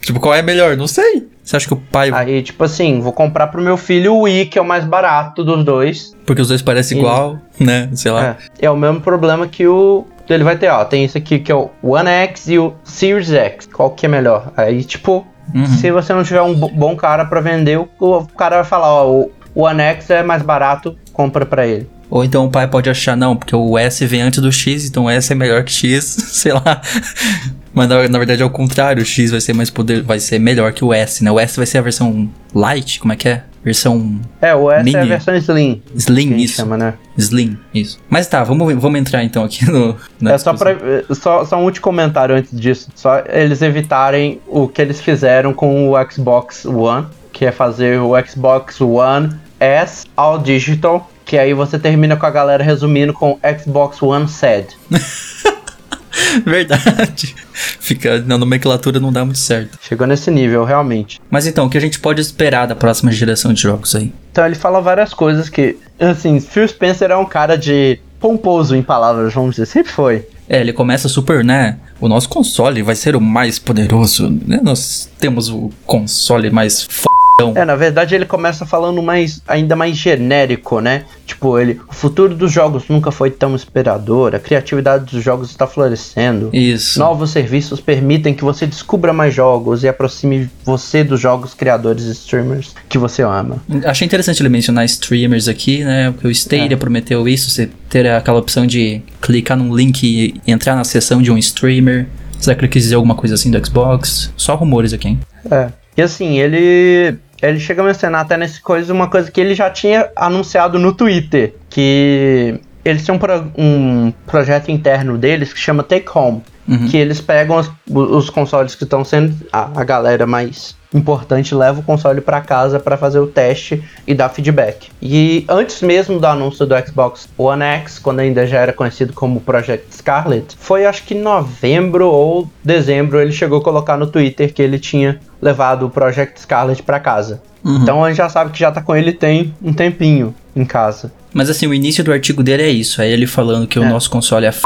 Tipo, qual é melhor? Não sei. Você acha que o pai. Aí, tipo assim, vou comprar pro meu filho o Wii, que é o mais barato dos dois. Porque os dois parecem E- igual, né? Sei lá. É, é o mesmo problema que o. Ele vai ter, ó. Tem esse aqui que é o One X e o Series X. Qual que é melhor? Aí, tipo, Uhum. se você não tiver um bo- bom cara pra vender, o, cara vai falar, ó, o o One X é mais barato, compra pra ele. Ou então o pai pode achar, não, porque o S vem antes do X, então o S é melhor que X, <laughs> sei lá. Mas na, na verdade é o contrário, o X vai ser mais poder, vai ser melhor que o S, né? O S vai ser a versão light, como é que é? Versão É, o S é a Mini. versão Slim. Slim, isso. chama, né? Slim, isso. Mas tá, vamos, vamos entrar então aqui no. É só, pra, só, só um último comentário antes disso. Só eles evitarem o que eles fizeram com o Xbox One, que é fazer o Xbox One S All Digital, que aí você termina com a galera resumindo com Xbox One SAD. <laughs> Verdade. Fica. Na nomenclatura não dá muito certo. Chegou nesse nível, realmente. Mas então, o que a gente pode esperar da próxima geração de jogos aí? Então ele fala várias coisas que, assim, Phil Spencer é um cara de pomposo em palavras, vamos dizer, sempre foi. É, ele começa super, né? O nosso console vai ser o mais poderoso, né? Nós temos o console mais fodão. É, na verdade ele começa falando mais, ainda mais genérico, né? Tipo, ele, o futuro dos jogos nunca foi tão inspirador, a criatividade dos jogos está florescendo. Isso. Novos serviços permitem que você descubra mais jogos e aproxime você dos jogos criadores e streamers que você ama. Achei interessante ele mencionar streamers aqui, né? Porque o Stadia É. prometeu isso, você ter aquela opção de clicar num link e entrar na sessão de um streamer. Será que ele quis dizer alguma coisa assim do Xbox? Só rumores aqui, hein? É. E assim, ele. Ele chega a mencionar até nesse coisa uma coisa que ele já tinha anunciado no Twitter. Que eles têm um, pro- um projeto interno deles que chama Take Home. Uhum. Que eles pegam os, os consoles que estão sendo. A, a galera mais importante leva o console para casa para fazer o teste e dar feedback. E antes mesmo do anúncio do Xbox One X, quando ainda já era conhecido como Project Scarlet, foi acho que em novembro ou dezembro ele chegou a colocar no Twitter que ele tinha levado o Project Scarlet para casa. Uhum. Então a gente já sabe que já tá com ele tem um tempinho em casa. Mas assim, o início do artigo dele é isso. É ele falando que o É. nosso console é f***,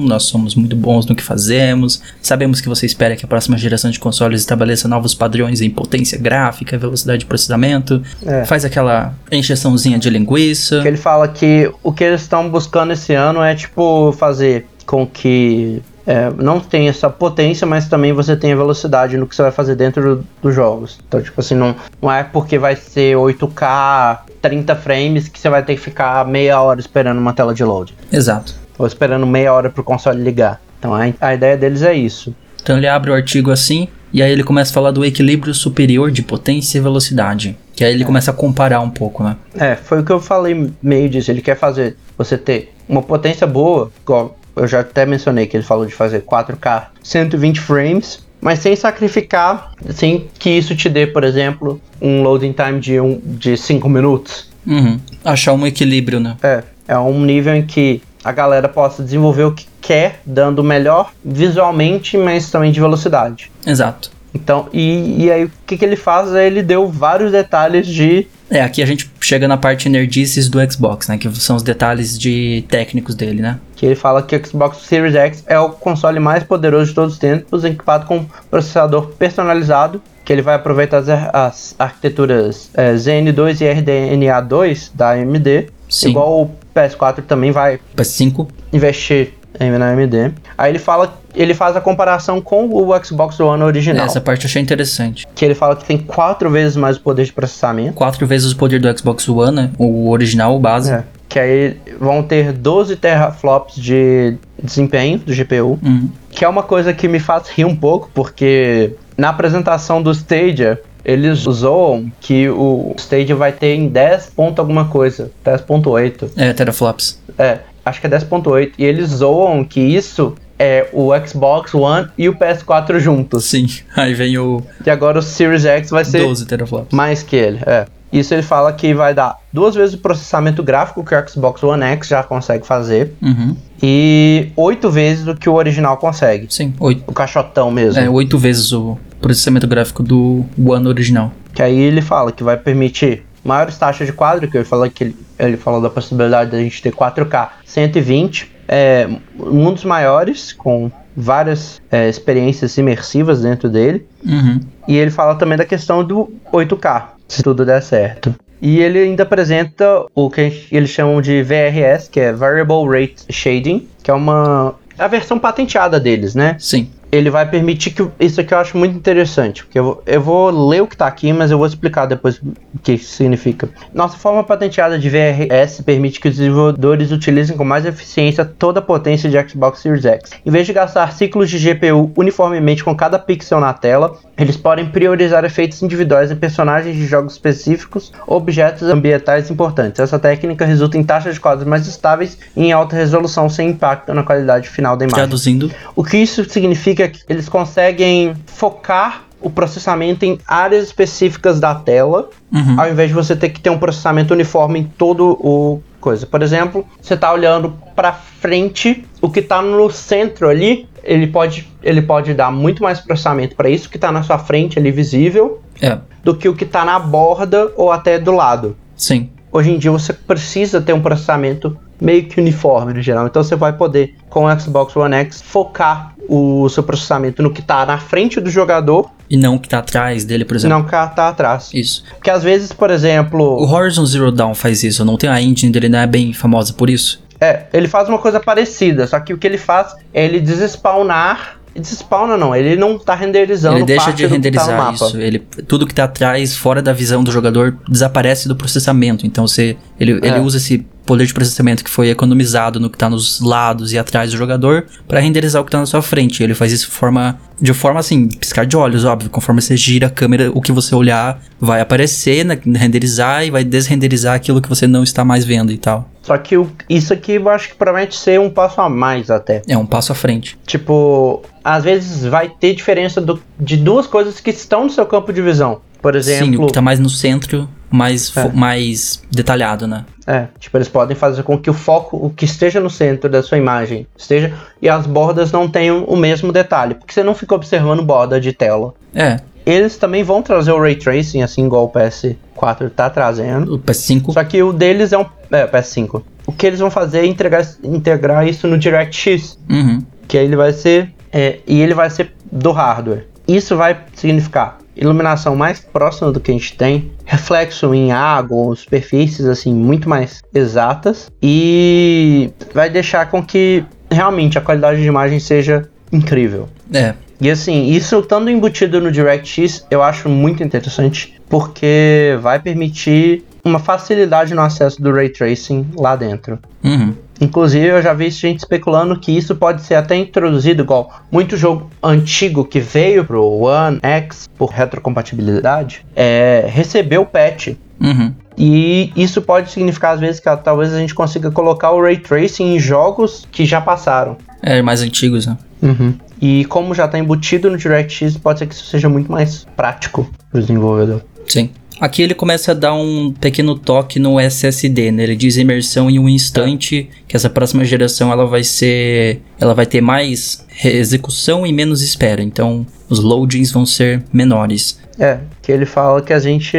nós somos muito bons no que fazemos. Sabemos que você espera que a próxima geração de consoles estabeleça novos padrões em potência gráfica, velocidade de processamento. É. Faz aquela encheçãozinha de linguiça. Que ele fala que o que eles estão buscando esse ano é tipo fazer com que é, não tenha essa potência, mas também você tenha velocidade no que você vai fazer dentro do- dos jogos. Então, tipo assim, não, não é porque vai ser 8K, 30 frames que você vai ter que ficar meia hora esperando uma tela de load. Exato. Ou esperando meia hora pro console ligar. Então a, a ideia deles é isso. Então ele abre o artigo assim, e aí ele começa a falar do equilíbrio superior de potência e velocidade. Que aí ele começa a comparar um pouco, né? É, foi o que eu falei meio disso. Ele quer fazer você ter uma potência boa, igual eu já até mencionei que ele falou de fazer 4K 120 frames, mas sem sacrificar, sem que isso te dê, por exemplo, um loading time de 5 um, de cinco minutos. Uhum. Achar um equilíbrio, né? É, é um nível em que a galera possa desenvolver o que quer, dando melhor visualmente, mas também de velocidade. Exato. Então, e, e aí o que, que ele faz? É, ele deu vários detalhes de É, aqui a gente chega na parte nerdices do Xbox, né? Que são os detalhes de técnicos dele, né? que ele fala que o Xbox Series X é o console mais poderoso de todos os tempos, equipado com um processador personalizado, que ele vai aproveitar as, as arquiteturas é, ZN2 e RDNA2 da AMD, Sim. igual o PS4 também vai PS5. investir na AMD. Aí ele fala, ele faz a comparação com o Xbox One original, Essa parte eu achei interessante. que ele fala que tem quatro vezes mais o poder de processamento. Quatro vezes o poder do Xbox One, né? O original, o base. É, que aí vão ter 12 teraflops de desempenho do GPU. Uhum. Que é uma coisa que me faz rir um pouco, porque na apresentação do Stadia, eles zoam que o Stadia vai ter em 10 ponto alguma coisa, 10.8. É, teraflops. É, acho que é 10.8. E eles zoam que isso é o Xbox One e o PS4 juntos. Sim. Aí vem o E agora o Series X vai ser 12 teraflops. mais que ele, é. Isso ele fala que vai dar duas vezes o processamento gráfico que o Xbox One X já consegue fazer Uhum. e oito vezes o que o original consegue. Sim, oito. O caixotão mesmo. É, oito vezes o processamento gráfico do One original. Que aí ele fala que vai permitir maiores taxas de quadro, que eu falei que ele, ele falou da possibilidade de a gente ter 4K 120, é, mundos maiores, com várias é, experiências imersivas dentro dele. Uhum. E ele fala também da questão do 8K, se tudo der certo. E ele ainda apresenta o que eles chamam de VRS, que é Variable Rate Shading, que é uma a versão patenteada deles, né? Sim ele vai permitir que. Isso aqui eu acho muito interessante, porque eu vou, eu vou ler o que está aqui, mas eu vou explicar depois o que isso significa. Nossa forma patenteada de VRS permite que os desenvolvedores utilizem com mais eficiência toda a potência de Xbox Series X. Em vez de gastar ciclos de GPU uniformemente com cada pixel na tela, eles podem priorizar efeitos individuais em personagens de jogos específicos ou objetos ambientais importantes. Essa técnica resulta em taxas de quadros mais estáveis e em alta resolução sem impacto na qualidade final da imagem. Traduzindo. O que isso significa significa que eles conseguem focar o processamento em áreas específicas da tela, uhum. ao invés de você ter que ter um processamento uniforme em todo o coisa. Por exemplo, você está olhando para frente, o que está no centro ali, ele pode, ele pode dar muito mais processamento para isso que está na sua frente ali visível, é. do que o que está na borda ou até do lado. Sim. Hoje em dia você precisa ter um processamento meio que uniforme no geral. Então você vai poder, com o Xbox One X, focar o seu processamento no que está na frente do jogador. E não o que está atrás dele, por exemplo. Não o que está atrás. Isso. Porque às vezes, por exemplo. O Horizon Zero Dawn faz isso, não tem a engine dele, não é bem famosa por isso? É, ele faz uma coisa parecida, só que o que ele faz é ele desespawnar despawna não, ele não tá renderizando Ele deixa de renderizar tá isso. Ele, tudo que tá atrás, fora da visão do jogador, desaparece do processamento. Então você, ele, é. ele usa esse poder de processamento que foi economizado no que está nos lados e atrás do jogador para renderizar o que está na sua frente. Ele faz isso de forma, de forma assim, piscar de olhos, óbvio. Conforme você gira a câmera, o que você olhar vai aparecer, né, renderizar e vai desrenderizar aquilo que você não está mais vendo e tal. Só que o, isso aqui eu acho que promete ser um passo a mais até. É um passo à frente. Tipo, às vezes vai ter diferença do, de duas coisas que estão no seu campo de visão. Por exemplo. Sim, o que tá mais no centro, mais, é. mais detalhado, né? É, tipo, eles podem fazer com que o foco, o que esteja no centro da sua imagem, esteja. E as bordas não tenham o mesmo detalhe. Porque você não fica observando borda de tela. É. Eles também vão trazer o Ray Tracing, assim igual o PS4 tá trazendo. O PS5. Só que o deles é um. É, PS5. O que eles vão fazer é integrar, integrar isso no DirectX. Uhum. Que aí ele vai ser. É, e ele vai ser do hardware. Isso vai significar iluminação mais próxima do que a gente tem, reflexo em água, superfícies assim muito mais exatas e vai deixar com que realmente a qualidade de imagem seja incrível. É. E assim, isso estando embutido no DirectX, eu acho muito interessante, porque vai permitir uma facilidade no acesso do ray tracing lá dentro. Uhum. Inclusive, eu já vi gente especulando que isso pode ser até introduzido igual muito jogo antigo que veio pro One X por retrocompatibilidade, é, recebeu o patch. Uhum. E isso pode significar, às vezes, que talvez a gente consiga colocar o Ray Tracing em jogos que já passaram. É, mais antigos, né? Uhum. E como já está embutido no DirectX, pode ser que isso seja muito mais prático para o desenvolvedor. Sim. Aqui ele começa a dar um pequeno toque no SSD, né? Ele diz imersão em um instante, que essa próxima geração ela vai ser, ela vai ter mais execução e menos espera. Então, os loadings vão ser menores. É, que ele fala que a gente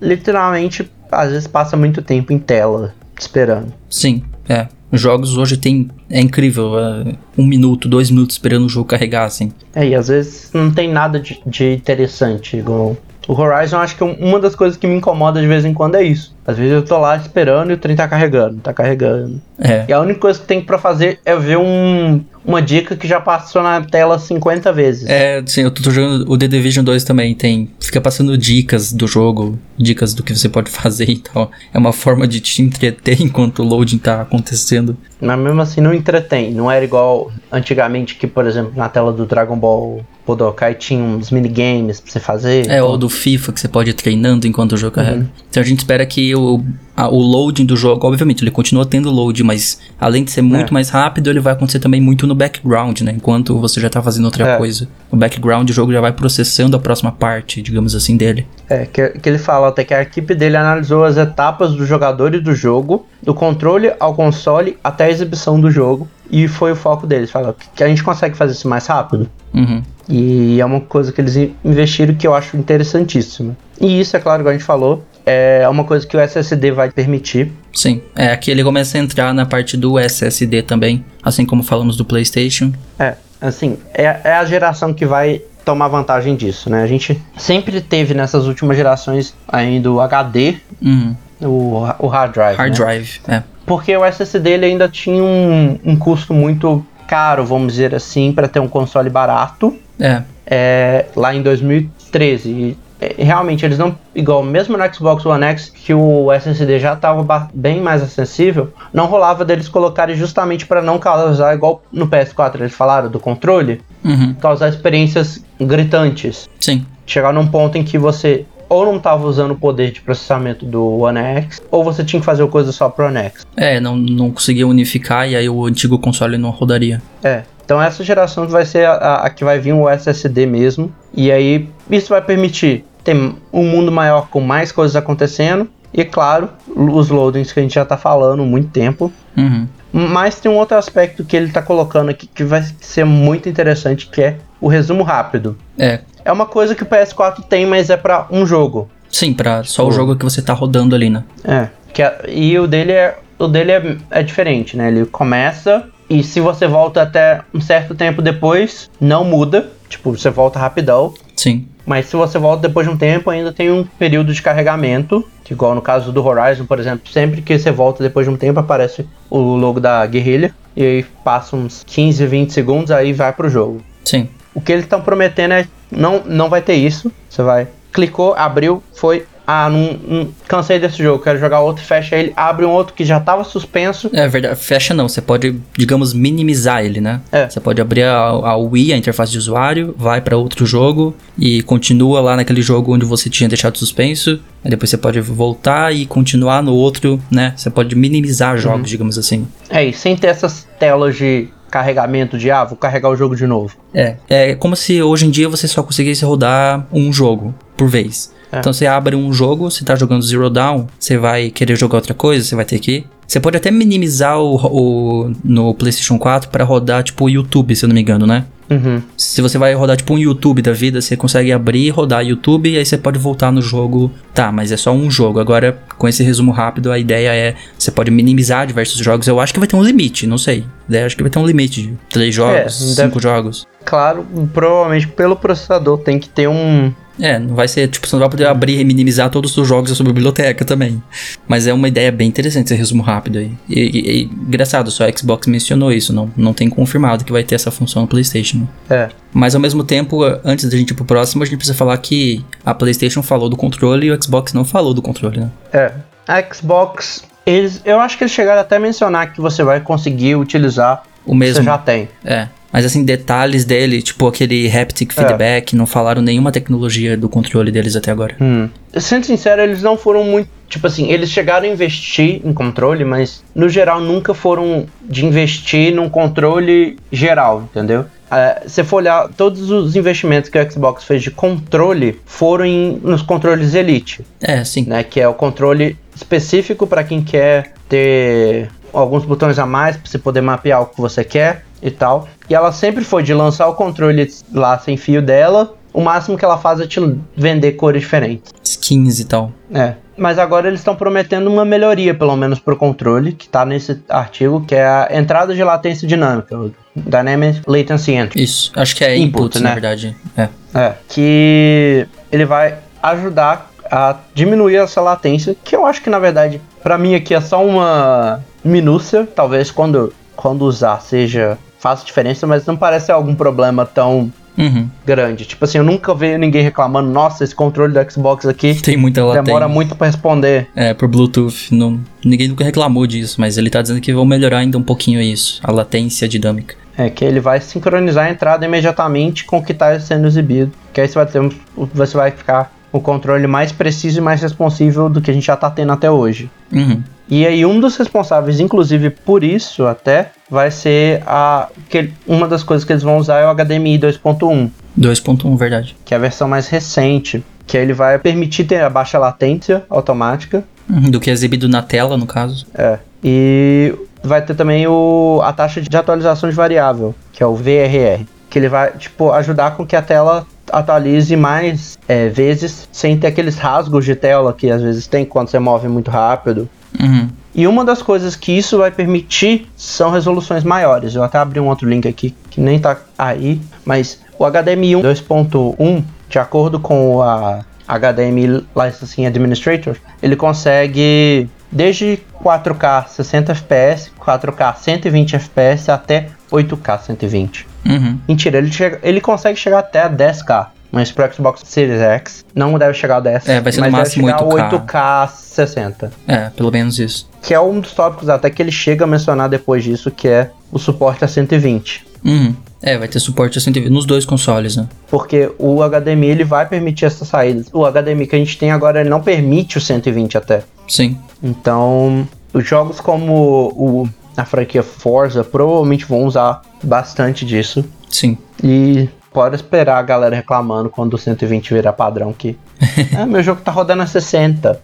literalmente às vezes passa muito tempo em tela esperando. Sim, é. Os jogos hoje tem. É incrível. É, um minuto, dois minutos esperando o jogo carregar, assim. É, e às vezes não tem nada de, de interessante, igual o Horizon, acho que uma das coisas que me incomoda de vez em quando é isso. Às vezes eu tô lá esperando e o trem tá carregando, tá carregando. É. E a única coisa que tem pra fazer é ver um, uma dica que já passou na tela 50 vezes. É, sim, eu tô jogando o The Division 2 também, tem. Fica passando dicas do jogo, dicas do que você pode <laughs> fazer e tal. É uma forma de te entreter <laughs> enquanto o loading tá acontecendo. Mas mesmo assim não entretém. Não era igual antigamente que, por exemplo, na tela do Dragon Ball Budokai tinha uns minigames pra você fazer. É, ou do FIFA que você pode ir treinando enquanto o jogo carrega. Uhum. Então a gente espera que o, a, o loading do jogo, obviamente, ele continua tendo load, mas além de ser muito é. mais rápido, ele vai acontecer também muito no background, né? Enquanto você já tá fazendo outra é. coisa. O background do jogo já vai processando a próxima parte, digamos assim, dele. É, que, que ele fala até que a equipe dele analisou as etapas do jogador e do jogo, do controle ao console até a exibição do jogo, e foi o foco deles. Fala que a gente consegue fazer isso mais rápido. Uhum. E é uma coisa que eles investiram que eu acho interessantíssima. E isso, é claro, como a gente falou, é uma coisa que o SSD vai permitir. Sim, é aqui ele começa a entrar na parte do SSD também, assim como falamos do PlayStation. É, assim, é, é a geração que vai tomar vantagem disso, né? A gente sempre teve nessas últimas gerações ainda o HD, Uhum. o, o hard drive. Hard né? drive, é. Porque o SSD ele ainda tinha um, um custo muito caro, vamos dizer assim, para ter um console barato. É, é, lá em 2013. E, é, realmente, eles não. Igual, mesmo no Xbox One X, que o SSD já estava bem mais acessível, não rolava deles colocarem justamente para não causar, igual no PS4 eles falaram, do controle, uhum. causar experiências gritantes. sim, Chegar num ponto em que você ou não estava usando o poder de processamento do One X, ou você tinha que fazer coisa só pro One X. é, não, não conseguia unificar e aí o antigo console não rodaria. É. Então essa geração vai ser a, a- a que vai vir o SSD mesmo. E aí isso vai permitir ter um mundo maior com mais coisas acontecendo. E claro, os loadings que a gente já tá falando há muito tempo. Uhum. Mas tem um outro aspecto que ele tá colocando aqui que vai ser muito interessante, que é o resumo rápido. É, É uma coisa que o PS4 tem, mas é pra um jogo. sim, pra só o Pô. jogo que você tá rodando ali, né? É. Que é- e o dele é. O dele é, é diferente, né? Ele começa e se você volta até um certo tempo depois, não muda. Tipo, você volta rapidão. Sim, Mas se você volta depois de um tempo, ainda tem um período de carregamento. Que igual no caso do Horizon, por exemplo, sempre que você volta depois de um tempo, aparece o logo da guerrilha. E aí passa uns 15, 20 segundos, aí vai pro jogo. sim. O que eles estão prometendo é não, não vai ter isso. Você vai. Clicou, abriu, foi. Ah, não, não- cansei desse jogo, quero jogar outro, fecha ele, abre um outro que já tava suspenso. É verdade, fecha não, você pode, digamos, minimizar ele, né? É. Você pode abrir a, a Wii, a interface de usuário, vai pra outro jogo e continua lá naquele jogo onde você tinha deixado suspenso. Aí depois você pode voltar e continuar no outro, né? Você pode minimizar jogos, digamos assim. É, e sem ter essas telas de carregamento de ah, vou carregar o jogo de novo. É, é como se hoje em dia você só conseguisse rodar um jogo por vez. É. Então você abre um jogo, você tá jogando Zero Down, você vai querer jogar outra coisa, você vai ter que. Você pode até minimizar o, o no PlayStation 4 pra rodar tipo o YouTube, se eu não me engano, né? Uhum. Se você vai rodar tipo um YouTube da vida, você consegue abrir, rodar YouTube e aí você pode voltar no jogo. Tá, mas é só um jogo. Agora, com esse resumo rápido, a ideia é você pode minimizar diversos jogos. Eu acho que vai ter um limite, não sei. Eu acho que vai ter um limite de três jogos, É, deve- cinco jogos. Claro, provavelmente pelo processador tem que ter um. É, não vai ser, tipo, você não vai poder abrir e minimizar todos os jogos da sua biblioteca também. Mas é uma ideia bem interessante esse resumo rápido aí. E, e- e engraçado, só a Xbox mencionou isso, não, não tem confirmado que vai ter essa função no PlayStation. É. Mas ao mesmo tempo, antes da gente ir pro próximo, a gente precisa falar que a PlayStation falou do controle e o Xbox não falou do controle, né? É. A Xbox, eles, eu acho que eles chegaram até a mencionar que você vai conseguir utilizar O mesmo. você já tem. É. Mas assim, detalhes dele, tipo aquele haptic feedback, não falaram nenhuma tecnologia do controle deles até agora. Hum. Sendo sincero, eles não foram muito. Tipo assim, eles chegaram a investir em controle, mas no geral nunca foram de investir num controle geral, entendeu? É, se for olhar, todos os investimentos que o Xbox fez de controle foram em- nos controles Elite, É, sim. né? Que é o controle específico para quem quer ter alguns botões a mais para você poder mapear o que você quer e tal. E ela sempre foi de lançar o controle lá sem fio dela. O máximo que ela faz é te vender cores diferentes. Skins e tal. É. Mas agora eles estão prometendo uma melhoria, pelo menos pro controle, que tá nesse artigo, que é a entrada de latência dinâmica, Dynamic Latency Entry. Isso. Acho que é Input, input, na né? verdade. É. É. Que ele vai ajudar a diminuir essa latência, que eu acho que na verdade, pra mim aqui é só uma minúcia, talvez quando, quando usar seja faça diferença, mas não parece algum problema tão Uhum. grande. Tipo assim, eu nunca vejo ninguém reclamando, nossa, esse controle do Xbox aqui Tem muita latência. demora muito pra responder. É, por Bluetooth. Não, ninguém nunca reclamou disso, mas ele tá dizendo que vão melhorar ainda um pouquinho isso. A latência dinâmica. É que ele vai sincronizar a entrada imediatamente com o que está sendo exibido. Que aí você vai ter um- você vai ficar o controle mais preciso e mais responsivo do que a gente já está tendo até hoje. Uhum. E aí um dos responsáveis, inclusive por isso até, vai ser a que uma das coisas que eles vão usar é o HDMI 2.1, 2.1, verdade. que é a versão mais recente, que ele vai permitir ter a baixa latência automática Uhum, Do que é exibido na tela, no caso. É. E vai ter também o, a taxa de atualização de variável, que é o VRR. Que ele vai, tipo, ajudar com que a tela atualize mais é, vezes sem ter aqueles rasgos de tela que às vezes tem quando você move muito rápido. Uhum. E uma das coisas que isso vai permitir são resoluções maiores. Eu até abri um outro link aqui que nem tá aí, mas o HDMI 2.1, de acordo com a HDMI Licensing Administrator, ele consegue desde 4K 60 FPS, 4K 120 FPS até 8K 120. Uhum. Mentira, ele, chega, ele consegue chegar até 10K. Mas pro Xbox Series X não deve chegar a 10. É, vai ser no máximo deve chegar 8K. a 8K 60. É, pelo menos isso. Que é um dos tópicos até que ele chega a mencionar depois disso, que é o suporte a 120. Uhum. É, vai ter suporte a 120 nos dois consoles, né? Porque o HDMI ele vai permitir essas saídas. O HDMI que a gente tem agora ele não permite o 120 até. Sim. Então, os jogos como o, a franquia Forza provavelmente vão usar bastante disso. Sim. E pode esperar a galera reclamando quando o 120 virar padrão que. <laughs> ah, meu jogo tá rodando a 60.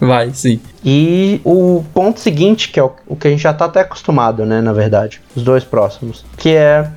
Vai, sim. E o ponto seguinte, que é o, o que a gente já tá até acostumado, né, na verdade, os dois próximos, que é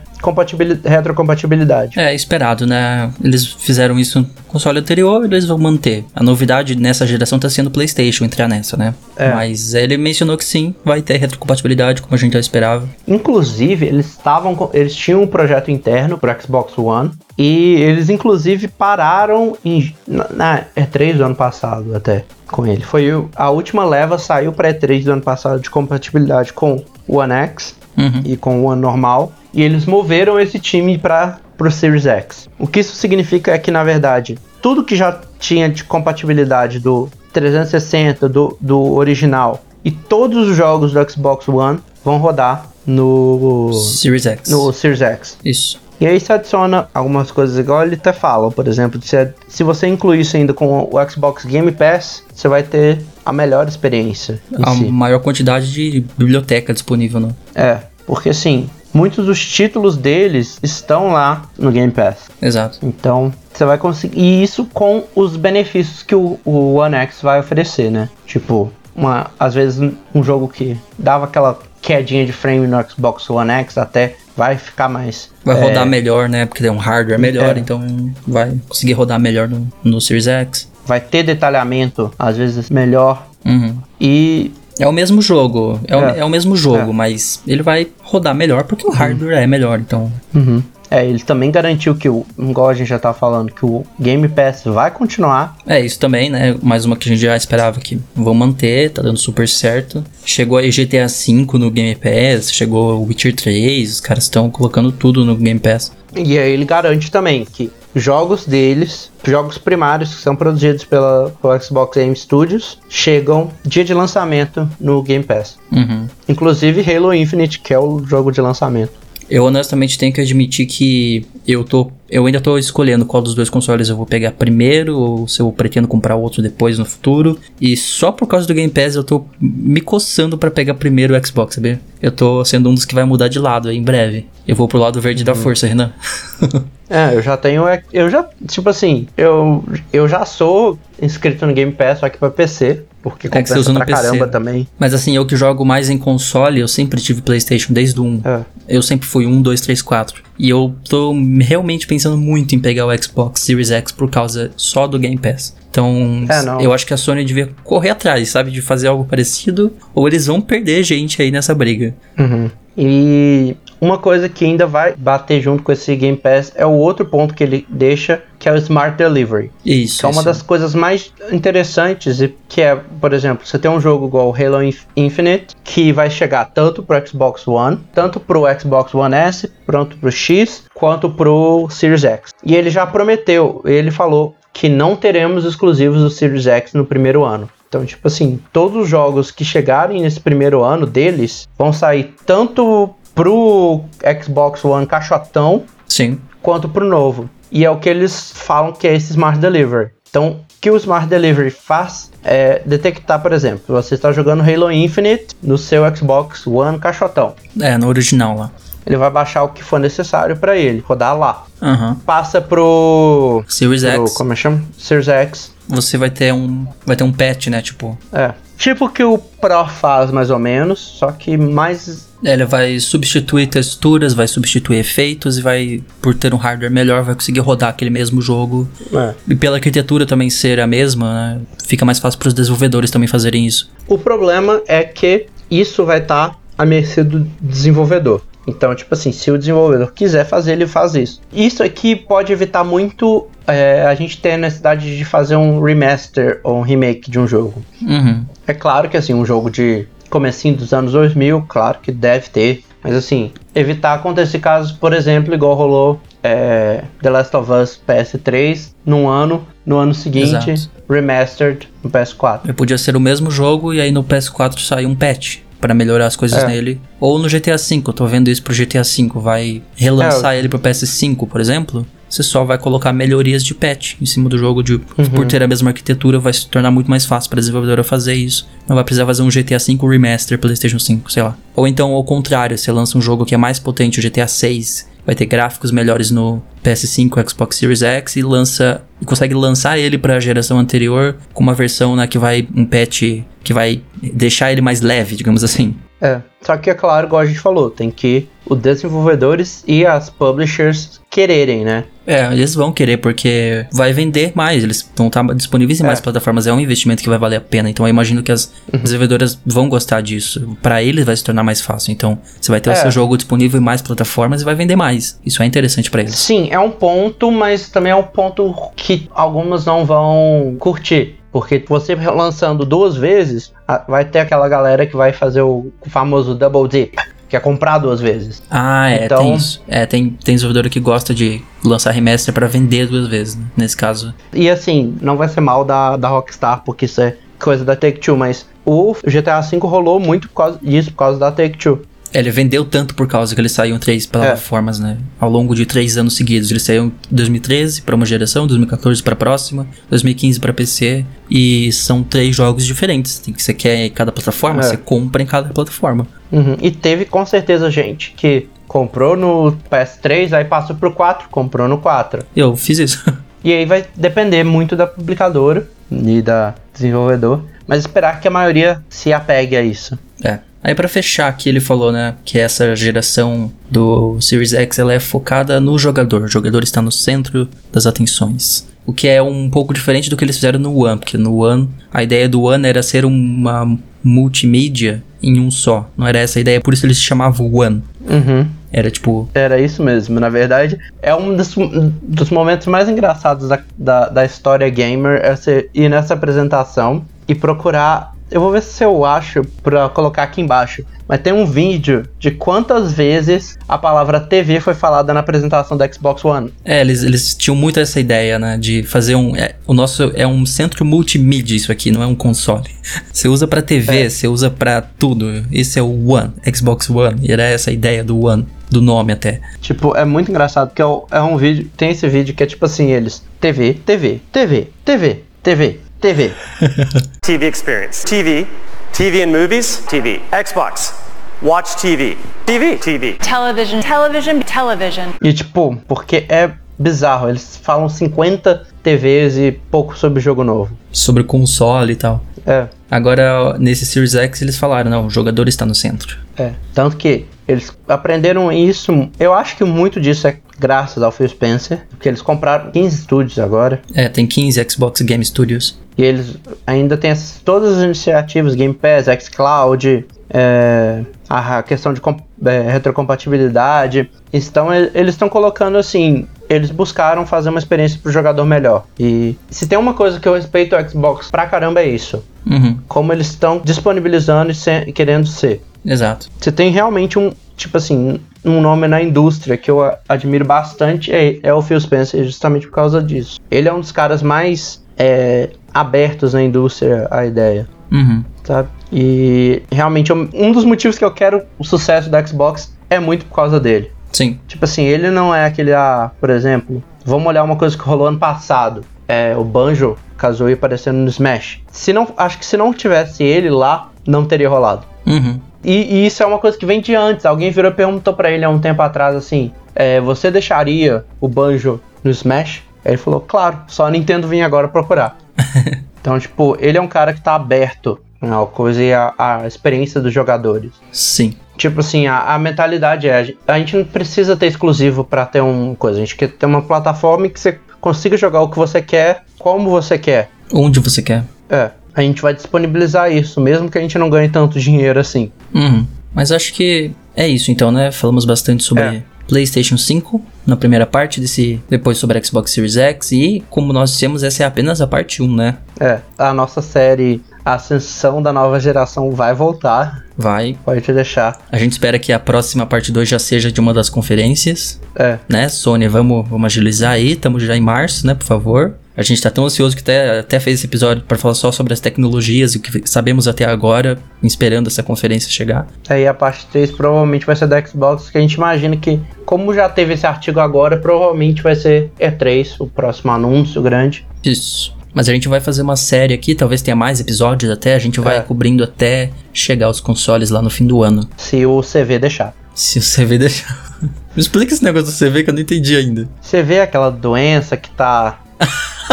retrocompatibilidade. É esperado, né? Eles fizeram isso no console anterior, eles vão manter. A novidade nessa geração tá sendo o PlayStation entrar nessa, né? É. Mas ele mencionou que sim, vai ter retrocompatibilidade, como a gente já esperava. Inclusive, eles estavam eles tinham um projeto interno pro Xbox One e eles inclusive pararam em, na, na E3 do ano passado até com ele. Foi a última leva saiu para E3 do ano passado de compatibilidade com o One X Uhum. e com o One normal e eles moveram esse time para pro Series X. O que isso significa é que na verdade tudo que já tinha de compatibilidade do 360 do, do original e todos os jogos do Xbox One vão rodar no Series X. no Series X. Isso. E aí você adiciona algumas coisas igual ele até fala, por exemplo, se, se você incluir isso ainda com o Xbox Game Pass, você vai ter a melhor experiência A si. maior quantidade de biblioteca disponível, né? É, porque assim, muitos dos títulos deles estão lá no Game Pass. Exato. Então, você vai conseguir. E isso com os benefícios que o, o One X vai oferecer, né? Tipo, uma, às vezes um- um jogo que dava aquela quedinha de frame no Xbox One X até vai ficar mais. Vai é, rodar melhor, né? Porque tem um hardware melhor, É. então vai conseguir rodar melhor no, no Series X. Vai ter detalhamento, às vezes melhor. Uhum. E É o mesmo jogo, é, O, É. é o mesmo jogo, É. mas ele vai rodar melhor porque o hardware é melhor, então. Uhum. É, ele também garantiu que o, igual a gente já tá falando, que o Game Pass vai continuar. É isso também, né? Mais uma que a gente já esperava que vão manter, tá dando super certo. Chegou aí GTA V no Game Pass, chegou o Witcher 3, os caras estão colocando tudo no Game Pass. E aí ele garante também que jogos deles, jogos primários que são produzidos pela, pela Xbox Game Studios, chegam dia de lançamento no Game Pass. Uhum. Inclusive Halo Infinite, que é o jogo de lançamento. Eu honestamente tenho que admitir que eu tô. Eu ainda tô escolhendo qual dos dois consoles eu vou pegar primeiro, ou se eu pretendo comprar outro depois no futuro. E só por causa do Game Pass eu tô me coçando pra pegar primeiro o Xbox, sabe? Eu tô sendo um dos que vai mudar de lado aí em breve. Eu vou pro lado verde da força, Renan. <laughs> É, eu já tenho. Eu já. Tipo assim, eu, eu já sou inscrito no Game Pass, só que pra PC. Porque É que você compensa usa no PC. caramba também. Mas assim, eu que jogo mais em console, eu sempre tive PlayStation desde o 1. É. Eu sempre fui 1, 2, 3, 4. E eu tô realmente pensando muito em pegar o Xbox Series X por causa só do Game Pass. Então, É, eu acho que a Sony devia correr atrás, sabe? De fazer algo parecido, ou eles vão perder gente aí nessa briga. Uhum. E uma coisa que ainda vai bater junto com esse Game Pass é o outro ponto que ele deixa, que é o Smart Delivery. Isso. Que é uma isso. das coisas mais interessantes, e que é, por exemplo, você tem um jogo igual o Halo Inf- Infinite, que vai chegar tanto pro Xbox One, tanto pro Xbox One S, quanto pro X, quanto pro Series X. E ele já prometeu, ele falou que não teremos exclusivos do Series X no primeiro ano. Então, tipo assim, todos os jogos que chegarem nesse primeiro ano deles vão sair tanto pro Xbox One caixotão Sim. quanto pro novo. E é o que eles falam que é esse Smart Delivery. Então, o que o Smart Delivery faz é detectar, por exemplo, você está jogando Halo Infinite no seu Xbox One caixotão. É, no original lá. Ele vai baixar o que for necessário para ele, rodar lá. Aham. Passa pro, Series pro X, como é que chama? Series X. você vai ter um. Vai ter um patch, né? Tipo. É. Tipo que o Pro faz mais ou menos, só que mais É, ele vai substituir texturas, vai substituir efeitos e vai, por ter um hardware melhor, vai conseguir rodar aquele mesmo jogo. É. E pela arquitetura também ser a mesma, né, fica mais fácil para os desenvolvedores também fazerem isso. O problema é que isso vai estar tá à mercê do desenvolvedor. Então, tipo assim, se o desenvolvedor quiser fazer, ele faz isso. Isso aqui pode evitar muito é, a gente ter a necessidade de fazer um remaster ou um remake de um jogo. Uhum. É claro que assim, um jogo de comecinho dos anos 2000, claro que deve ter. Mas assim, evitar acontecer casos, por exemplo, igual rolou é, The Last of Us PS3 num ano, no ano seguinte, Exato. remastered no PS4. Podia ser o mesmo jogo e aí no PS4 sair um patch para melhorar as coisas É. nele. Ou no GTA V, eu tô vendo isso pro GTA V, vai relançar É. ele pro PS5, por exemplo. Você só vai colocar melhorias de patch em cima do jogo, de, Uhum. por ter a mesma arquitetura, vai se tornar muito mais fácil para desenvolvedora fazer isso. Não vai precisar fazer um GTA V remaster PlayStation 5, sei lá. Ou então, ao contrário, você lança um jogo que é mais potente, o GTA 6, vai ter gráficos melhores no PS5, Xbox Series X e lança e consegue lançar ele para a geração anterior com uma versão né, que vai um patch que vai deixar ele mais leve, digamos assim. É, só que é claro, igual a gente falou, tem que os desenvolvedores e as publishers quererem, né? É, eles vão querer porque vai vender mais, eles vão estar disponíveis em É. mais plataformas, é um investimento que vai valer a pena. Então eu imagino que as desenvolvedoras vão gostar disso. Pra eles vai se tornar mais fácil. Então você vai ter o É. seu jogo disponível em mais plataformas e vai vender mais. Isso é interessante pra eles. Sim, é um ponto, mas também é um ponto que algumas não vão curtir. Porque você lançando duas vezes, vai ter aquela galera que vai fazer o famoso double dip, que é comprar duas vezes. Ah, é, Então- tem isso. É, tem, tem desenvolvedora que gosta de lançar remaster pra vender duas vezes, né? nesse caso. E assim, não vai ser mal da, da Rockstar, porque isso é coisa da Take-Two, mas o GTA V rolou muito por causa disso, por causa da Take-Two. É, ele vendeu tanto por causa que eles saíam três plataformas, né? Ao longo de três anos seguidos. Eles saíram em 2013 para uma geração, 2014 para a próxima, 2015 para PC. E são três jogos diferentes. Tem que você quer em cada plataforma, É. você compra em cada plataforma. Uhum. E teve com certeza gente que comprou no PS3, aí passou pro 4, comprou no 4. Eu fiz isso. <laughs> E aí vai depender muito da publicadora e da desenvolvedor, mas esperar que a maioria se apegue a isso. é. Aí pra fechar aqui ele falou, né, que essa geração do Series X ela é focada no jogador. O jogador está no centro das atenções. O que é um pouco diferente do que eles fizeram no One, porque no One a ideia do One era ser uma multimídia em um só. Não era essa a ideia, por isso eles chamavam One. Uhum. Era tipo, Era isso mesmo, na verdade. É um dos, dos momentos mais engraçados da, da, da história gamer é você ir nessa apresentação e procurar. Eu vou ver se eu acho pra colocar aqui embaixo. Mas tem um vídeo de quantas vezes a palavra TV foi falada na apresentação do Xbox One. é, eles, eles tinham muito essa ideia, né, de fazer um, é, o nosso é um centro multimídia isso aqui, não é um console. <laughs> Você usa pra TV, É. você usa pra tudo. Esse é o One, Xbox One, e era essa a ideia do One, do nome até. Tipo, é muito engraçado porque é é um vídeo. Tem esse vídeo que é tipo assim: eles. TV, TV, TV, TV, TV, TV. <laughs> TV experience. TV, TV in movies, TV. Xbox, watch TV. TV, TV. television, television, television. E tipo, porque é bizarro. Eles falam 50 TVs e pouco sobre jogo novo. Sobre console e tal. É, Agora, nesse Series X, eles falaram, não, o jogador está no centro. é. Tanto que eles aprenderam isso. Eu acho que muito disso é graças ao Phil Spencer. Porque eles compraram 15 estúdios agora. É, tem 15 Xbox Game Studios. E eles ainda têm essas- todas as iniciativas, Game Pass, xCloud, é, a questão de é, retrocompatibilidade. Então e- eles estão colocando assim, eles buscaram fazer uma experiência pro jogador melhor. E se tem uma coisa que eu respeito o Xbox pra caramba é isso. Uhum, Como eles estão disponibilizando e se- querendo ser. exato. Você tem realmente um, tipo assim, um nome na indústria que eu admiro bastante, é, é o Phil Spencer, justamente por causa disso. Ele é um dos caras mais é, abertos na indústria à ideia, Uhum. sabe? E realmente um um dos motivos que eu quero o sucesso da Xbox é muito por causa dele. Sim. Tipo assim, ele não é aquele, ah, por exemplo, vamos olhar uma coisa que rolou ano passado. É, o Banjo Kazooie aparecendo no Smash. Se não, acho que se não tivesse ele lá, não teria rolado. Uhum. E, e isso é uma coisa que vem de antes. Alguém virou e perguntou pra ele há um tempo atrás assim: é, Você deixaria o Banjo no Smash? Aí ele falou: Claro, só a Nintendo vinha agora procurar. <laughs> então, tipo, ele é um cara que tá aberto à coisa e à, à experiência dos jogadores. Sim. Tipo assim, a, a mentalidade é, a gente- a não precisa ter exclusivo pra ter uma coisa, a gente quer ter uma plataforma em que você consiga jogar o que você quer, como você quer. Onde você quer. É, a gente vai disponibilizar isso, mesmo que a gente não ganhe tanto dinheiro assim. Uhum. Mas acho que é isso então, né? Falamos bastante sobre É. PlayStation 5 na primeira parte desse, depois sobre Xbox Series X e como nós dissemos, essa é apenas a parte 1, né? É, a nossa série Ascensão da Nova Geração vai voltar, Vai. pode te deixar. A gente espera que a próxima parte 2 já seja de uma das conferências, É, né? Sony, vamos, vamos agilizar aí, estamos já em março, né, por favor. A gente tá tão ansioso que até, até fez esse episódio para falar só sobre as tecnologias e o que sabemos até agora, esperando essa conferência chegar. aí a parte 3 provavelmente vai ser da Xbox, que a gente imagina que, como já teve esse artigo agora, provavelmente vai ser E3, o próximo anúncio grande. Isso. Mas a gente vai fazer uma série aqui, talvez tenha mais episódios até, a gente vai É. cobrindo até chegar aos consoles lá no fim do ano. Se o CV deixar. Se o CV deixar. <laughs> Me explica esse negócio do CV que eu não entendi ainda. Você vê aquela doença que tá. <laughs>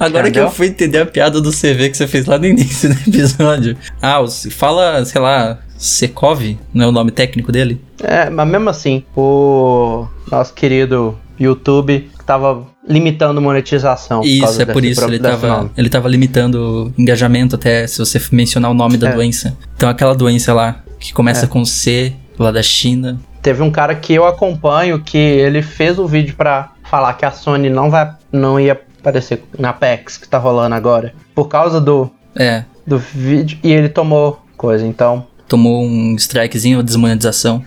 Agora que Entendeu? eu fui entender a piada do CV que você fez lá no início do <laughs> episódio. Ah, fala, sei lá, Secov, não é o nome técnico dele? É, mas mesmo assim, o nosso querido YouTube tava limitando monetização. Isso, é por isso, ele desse tava, nome. ele tava limitando o engajamento até se você mencionar o nome da É. doença. Então aquela doença lá, que começa É. com C, lá da China. Teve um cara que eu acompanho que ele fez o vídeo pra falar que a Sony não vai, não ia aparecer na PEX que tá rolando agora, por causa do, É, do vídeo, e ele tomou coisa, então. Tomou um strikezinho, desmonetização.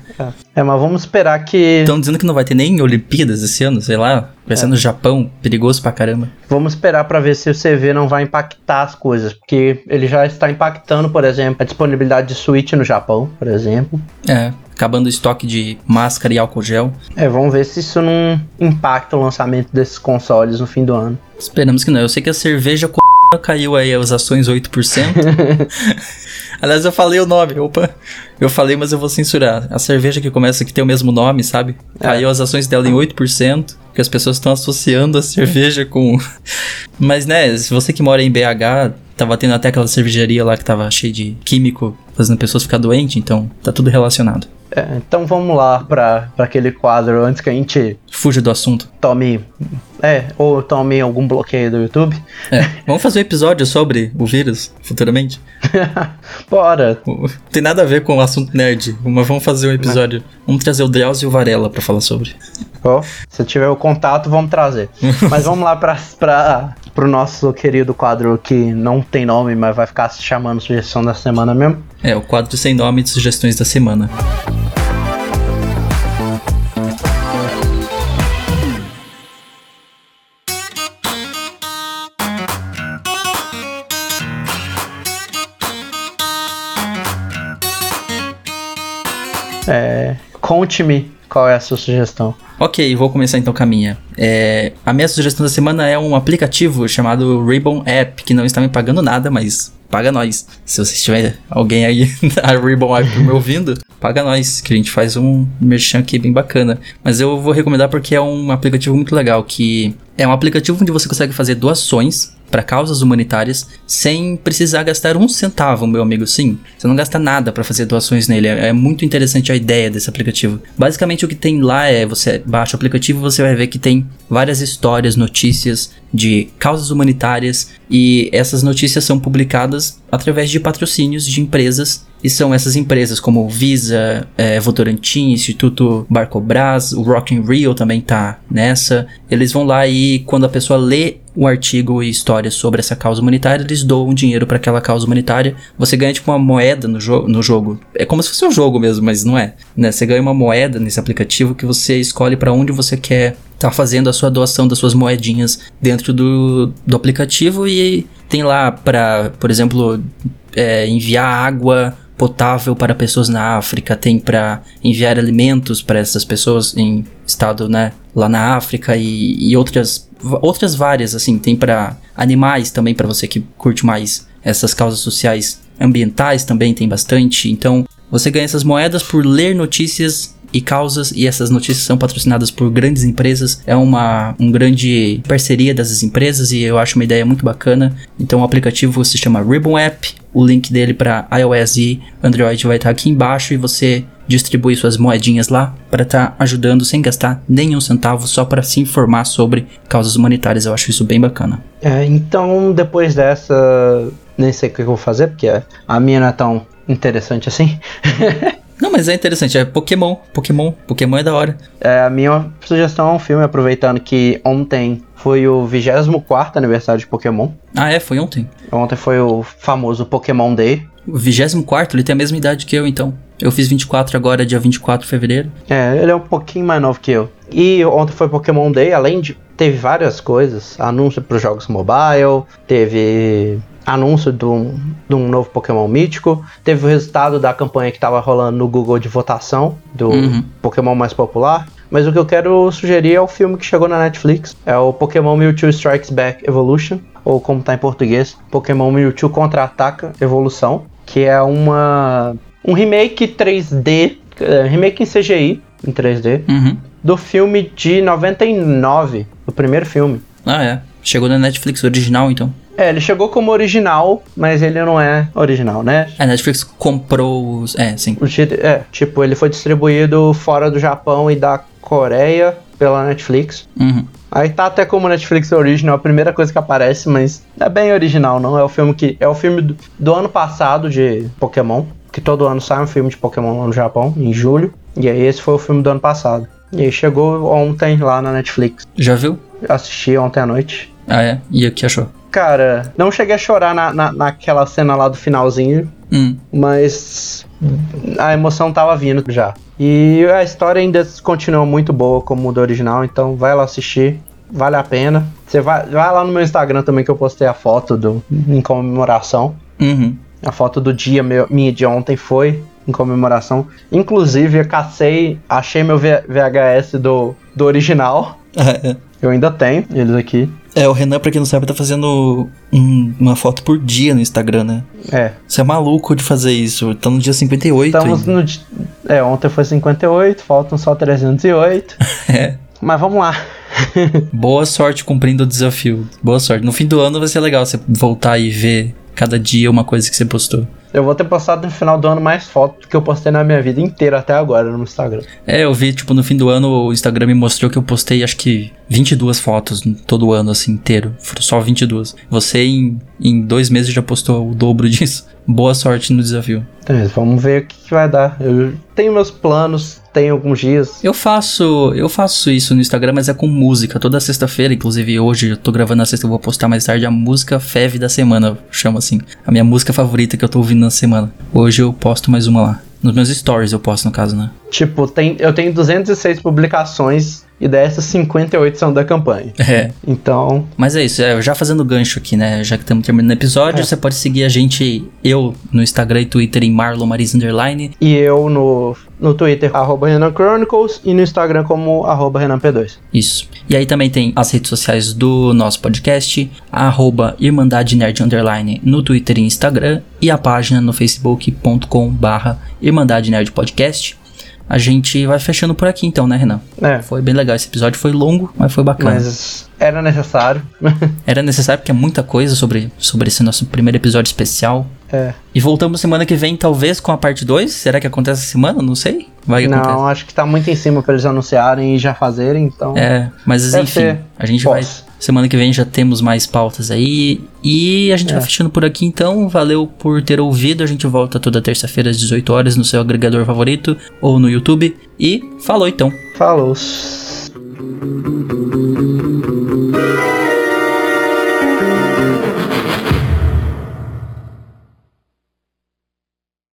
É, mas vamos esperar que. Estão dizendo que não vai ter nem Olimpíadas esse ano, sei lá. Vai É. ser no Japão, perigoso pra caramba. Vamos esperar pra ver se o CV não vai impactar as coisas, porque ele já está impactando, por exemplo, a disponibilidade de Switch no Japão, por exemplo. É, acabando o estoque de máscara e álcool gel. É, vamos ver se isso não impacta o lançamento desses consoles no fim do ano. Esperamos que não. Eu sei que a cerveja <laughs> caiu aí as ações 8%. <laughs> Aliás, eu falei o nome. Opa, eu falei, mas eu vou censurar. A cerveja que começa que tem o mesmo nome, sabe? Caiu as ações dela em 8%, porque as pessoas estão associando a cerveja com. <laughs> Mas, né, se você que mora em BH, tava tendo até aquela cervejaria lá que tava cheia de químico, fazendo pessoas ficar doentes, então tá tudo relacionado. É, então vamos lá pra, pra aquele quadro antes que a gente Fuja do assunto. tome. É, ou tome algum bloqueio do YouTube. É, <laughs> vamos fazer um episódio sobre o vírus futuramente? <laughs> Bora! Não tem nada a ver com o assunto nerd, mas vamos fazer um episódio. Vamos trazer o Drauzio e o Varela pra falar sobre. Ó, se tiver o contato, vamos trazer. <laughs> Mas vamos lá pra, pro nosso querido quadro que não tem nome, mas vai ficar se chamando sugestão da semana mesmo. É, o quadro sem nome de sugestões da semana. Conte-me qual é a sua sugestão. Ok, vou começar então com a minha. É, a minha sugestão da semana é um aplicativo chamado Ribbon App, que não está me pagando nada, mas paga nós. Se você tiver alguém aí <laughs> da Ribbon App me ouvindo, paga nós, que a gente faz um merchan aqui bem bacana. Mas eu vou recomendar porque é um aplicativo muito legal, que é um aplicativo onde você consegue fazer doações para causas humanitárias sem precisar gastar um centavo, meu amigo. Sim, você não gasta nada para fazer doações nele. É, é muito interessante a ideia desse aplicativo. Basicamente o que tem lá é você baixa o aplicativo você vai ver que tem várias histórias, notícias de causas humanitárias e essas notícias são publicadas através de patrocínios de empresas e são essas empresas como Visa, é, Votorantim, Instituto Barcobras, o Rock in Rio também tá nessa. Eles vão lá e quando a pessoa lê o artigo e história sobre essa causa humanitária, eles doam dinheiro para aquela causa humanitária. Você ganha tipo uma moeda no, jo no jogo. É como se fosse um jogo mesmo, mas não é. Né? Você ganha uma moeda nesse aplicativo que você escolhe para onde você quer tá fazendo a sua doação das suas moedinhas dentro do, do aplicativo e tem lá para, por exemplo, é, enviar água potável para pessoas na África, tem para enviar alimentos para essas pessoas em estado, né, lá na África e, e outras outras várias assim, tem para animais também para você que curte mais essas causas sociais ambientais também tem bastante. Então, você ganha essas moedas por ler notícias e causas, e essas notícias são patrocinadas por grandes empresas. É uma um grande parceria dessas empresas e eu acho uma ideia muito bacana. Então o aplicativo se chama Ribbon App. O link dele para iOS e Android vai estar aqui embaixo e você distribui suas moedinhas lá para estar tá ajudando sem gastar nenhum centavo só para se informar sobre causas humanitárias. Eu acho isso bem bacana. É, então depois dessa, nem sei o que eu vou fazer porque a minha não é tão interessante assim. <laughs> Não, mas é interessante, é Pokémon, Pokémon, Pokémon é da hora. É, a minha sugestão é um filme, aproveitando que ontem foi o 24 aniversário de Pokémon. Ah, é? Foi ontem? Ontem foi o famoso Pokémon Day. O 24? Ele tem a mesma idade que eu, então. Eu fiz 24 agora, dia 24 de fevereiro. É, ele é um pouquinho mais novo que eu. E ontem foi Pokémon Day, além de. Teve várias coisas. Anúncio para os jogos mobile, teve anúncio de um, de um, novo Pokémon mítico. Teve o resultado da campanha que estava rolando no Google de votação do uhum. Pokémon mais popular. Mas o que eu quero sugerir é o filme que chegou na Netflix. É o Pokémon Mewtwo Strikes Back Evolution, ou como tá em português, Pokémon Mewtwo Contra-Ataca Evolução, que é uma um remake 3D, é, remake em CGI em 3D, uhum. do filme de 99, do primeiro filme. Ah, é. Chegou na Netflix original, então. É, ele chegou como original, mas ele não é original, né? A Netflix comprou os. É, sim. É, tipo, ele foi distribuído fora do Japão e da Coreia pela Netflix. Uhum. Aí tá até como Netflix Original, a primeira coisa que aparece, mas é bem original, não? É o filme que. É o filme do, do ano passado de Pokémon. Que todo ano sai um filme de Pokémon lá no Japão, em julho. E aí esse foi o filme do ano passado. E aí chegou ontem lá na Netflix. Já viu? Assisti ontem à noite. Ah, é? E o que achou? Cara, não cheguei a chorar na, na, naquela cena lá do finalzinho. Hum. Mas a emoção tava vindo já. E a história ainda continua muito boa como o do original, então vai lá assistir. Vale a pena. Você vai, vai lá no meu Instagram também que eu postei a foto do, em comemoração. Uhum. A foto do dia meu, minha de ontem foi em comemoração. Inclusive, eu cacei, achei meu VHS do, do original. <laughs> Eu ainda tenho eles aqui. É, o Renan, pra quem não sabe, tá fazendo um, uma foto por dia no Instagram, né? É. Você é maluco de fazer isso. Tá no dia 58 Estamos ainda. no... É, ontem foi 58, faltam só 308. <laughs> é. Mas vamos lá. Boa sorte cumprindo o desafio. Boa sorte. No fim do ano vai ser legal você voltar e ver cada dia uma coisa que você postou. Eu vou ter postado no final do ano mais fotos que eu postei na minha vida inteira até agora no Instagram. É, eu vi, tipo, no fim do ano o Instagram me mostrou que eu postei acho que 22 fotos todo ano, assim, inteiro. Só 22. Você em, em dois meses já postou o dobro <laughs> disso. Boa sorte no desafio. É, vamos ver o que, que vai dar. Eu tenho meus planos, tenho alguns dias. Eu faço, eu faço isso no Instagram, mas é com música. Toda sexta-feira, inclusive hoje, eu tô gravando na sexta, eu vou postar mais tarde a música Feve da semana, chama assim. A minha música favorita que eu tô ouvindo na semana. Hoje eu posto mais uma lá. Nos meus stories eu posto, no caso, né? Tipo, tem, eu tenho 206 publicações e dessas 58 são da campanha. É. Então. Mas é isso, é, já fazendo gancho aqui, né? Já que estamos terminando o episódio, é. você pode seguir a gente, eu, no Instagram e Twitter em Marlon Maris Underline. E eu no, no Twitter, arroba Renan Chronicles, e no Instagram como arroba Renan P2. Isso. E aí também tem as redes sociais do nosso podcast, arroba Irmandade Nerd Underline no Twitter e Instagram, e a página no facebook.com barra Irmandade Nerd Podcast a gente vai fechando por aqui então, né, Renan? É. Foi bem legal. Esse episódio foi longo, mas foi bacana. Mas era necessário. <laughs> era necessário porque é muita coisa sobre, sobre esse nosso primeiro episódio especial. É. E voltamos semana que vem, talvez, com a parte 2. Será que acontece essa semana? Não sei. Vai Não, acontece. acho que tá muito em cima pra eles anunciarem e já fazerem, então. É, mas enfim, a gente vai. Semana que vem já temos mais pautas aí. E a gente é. vai fechando por aqui então. Valeu por ter ouvido. A gente volta toda terça-feira às 18 horas no seu agregador favorito ou no YouTube. E falou então. Falou.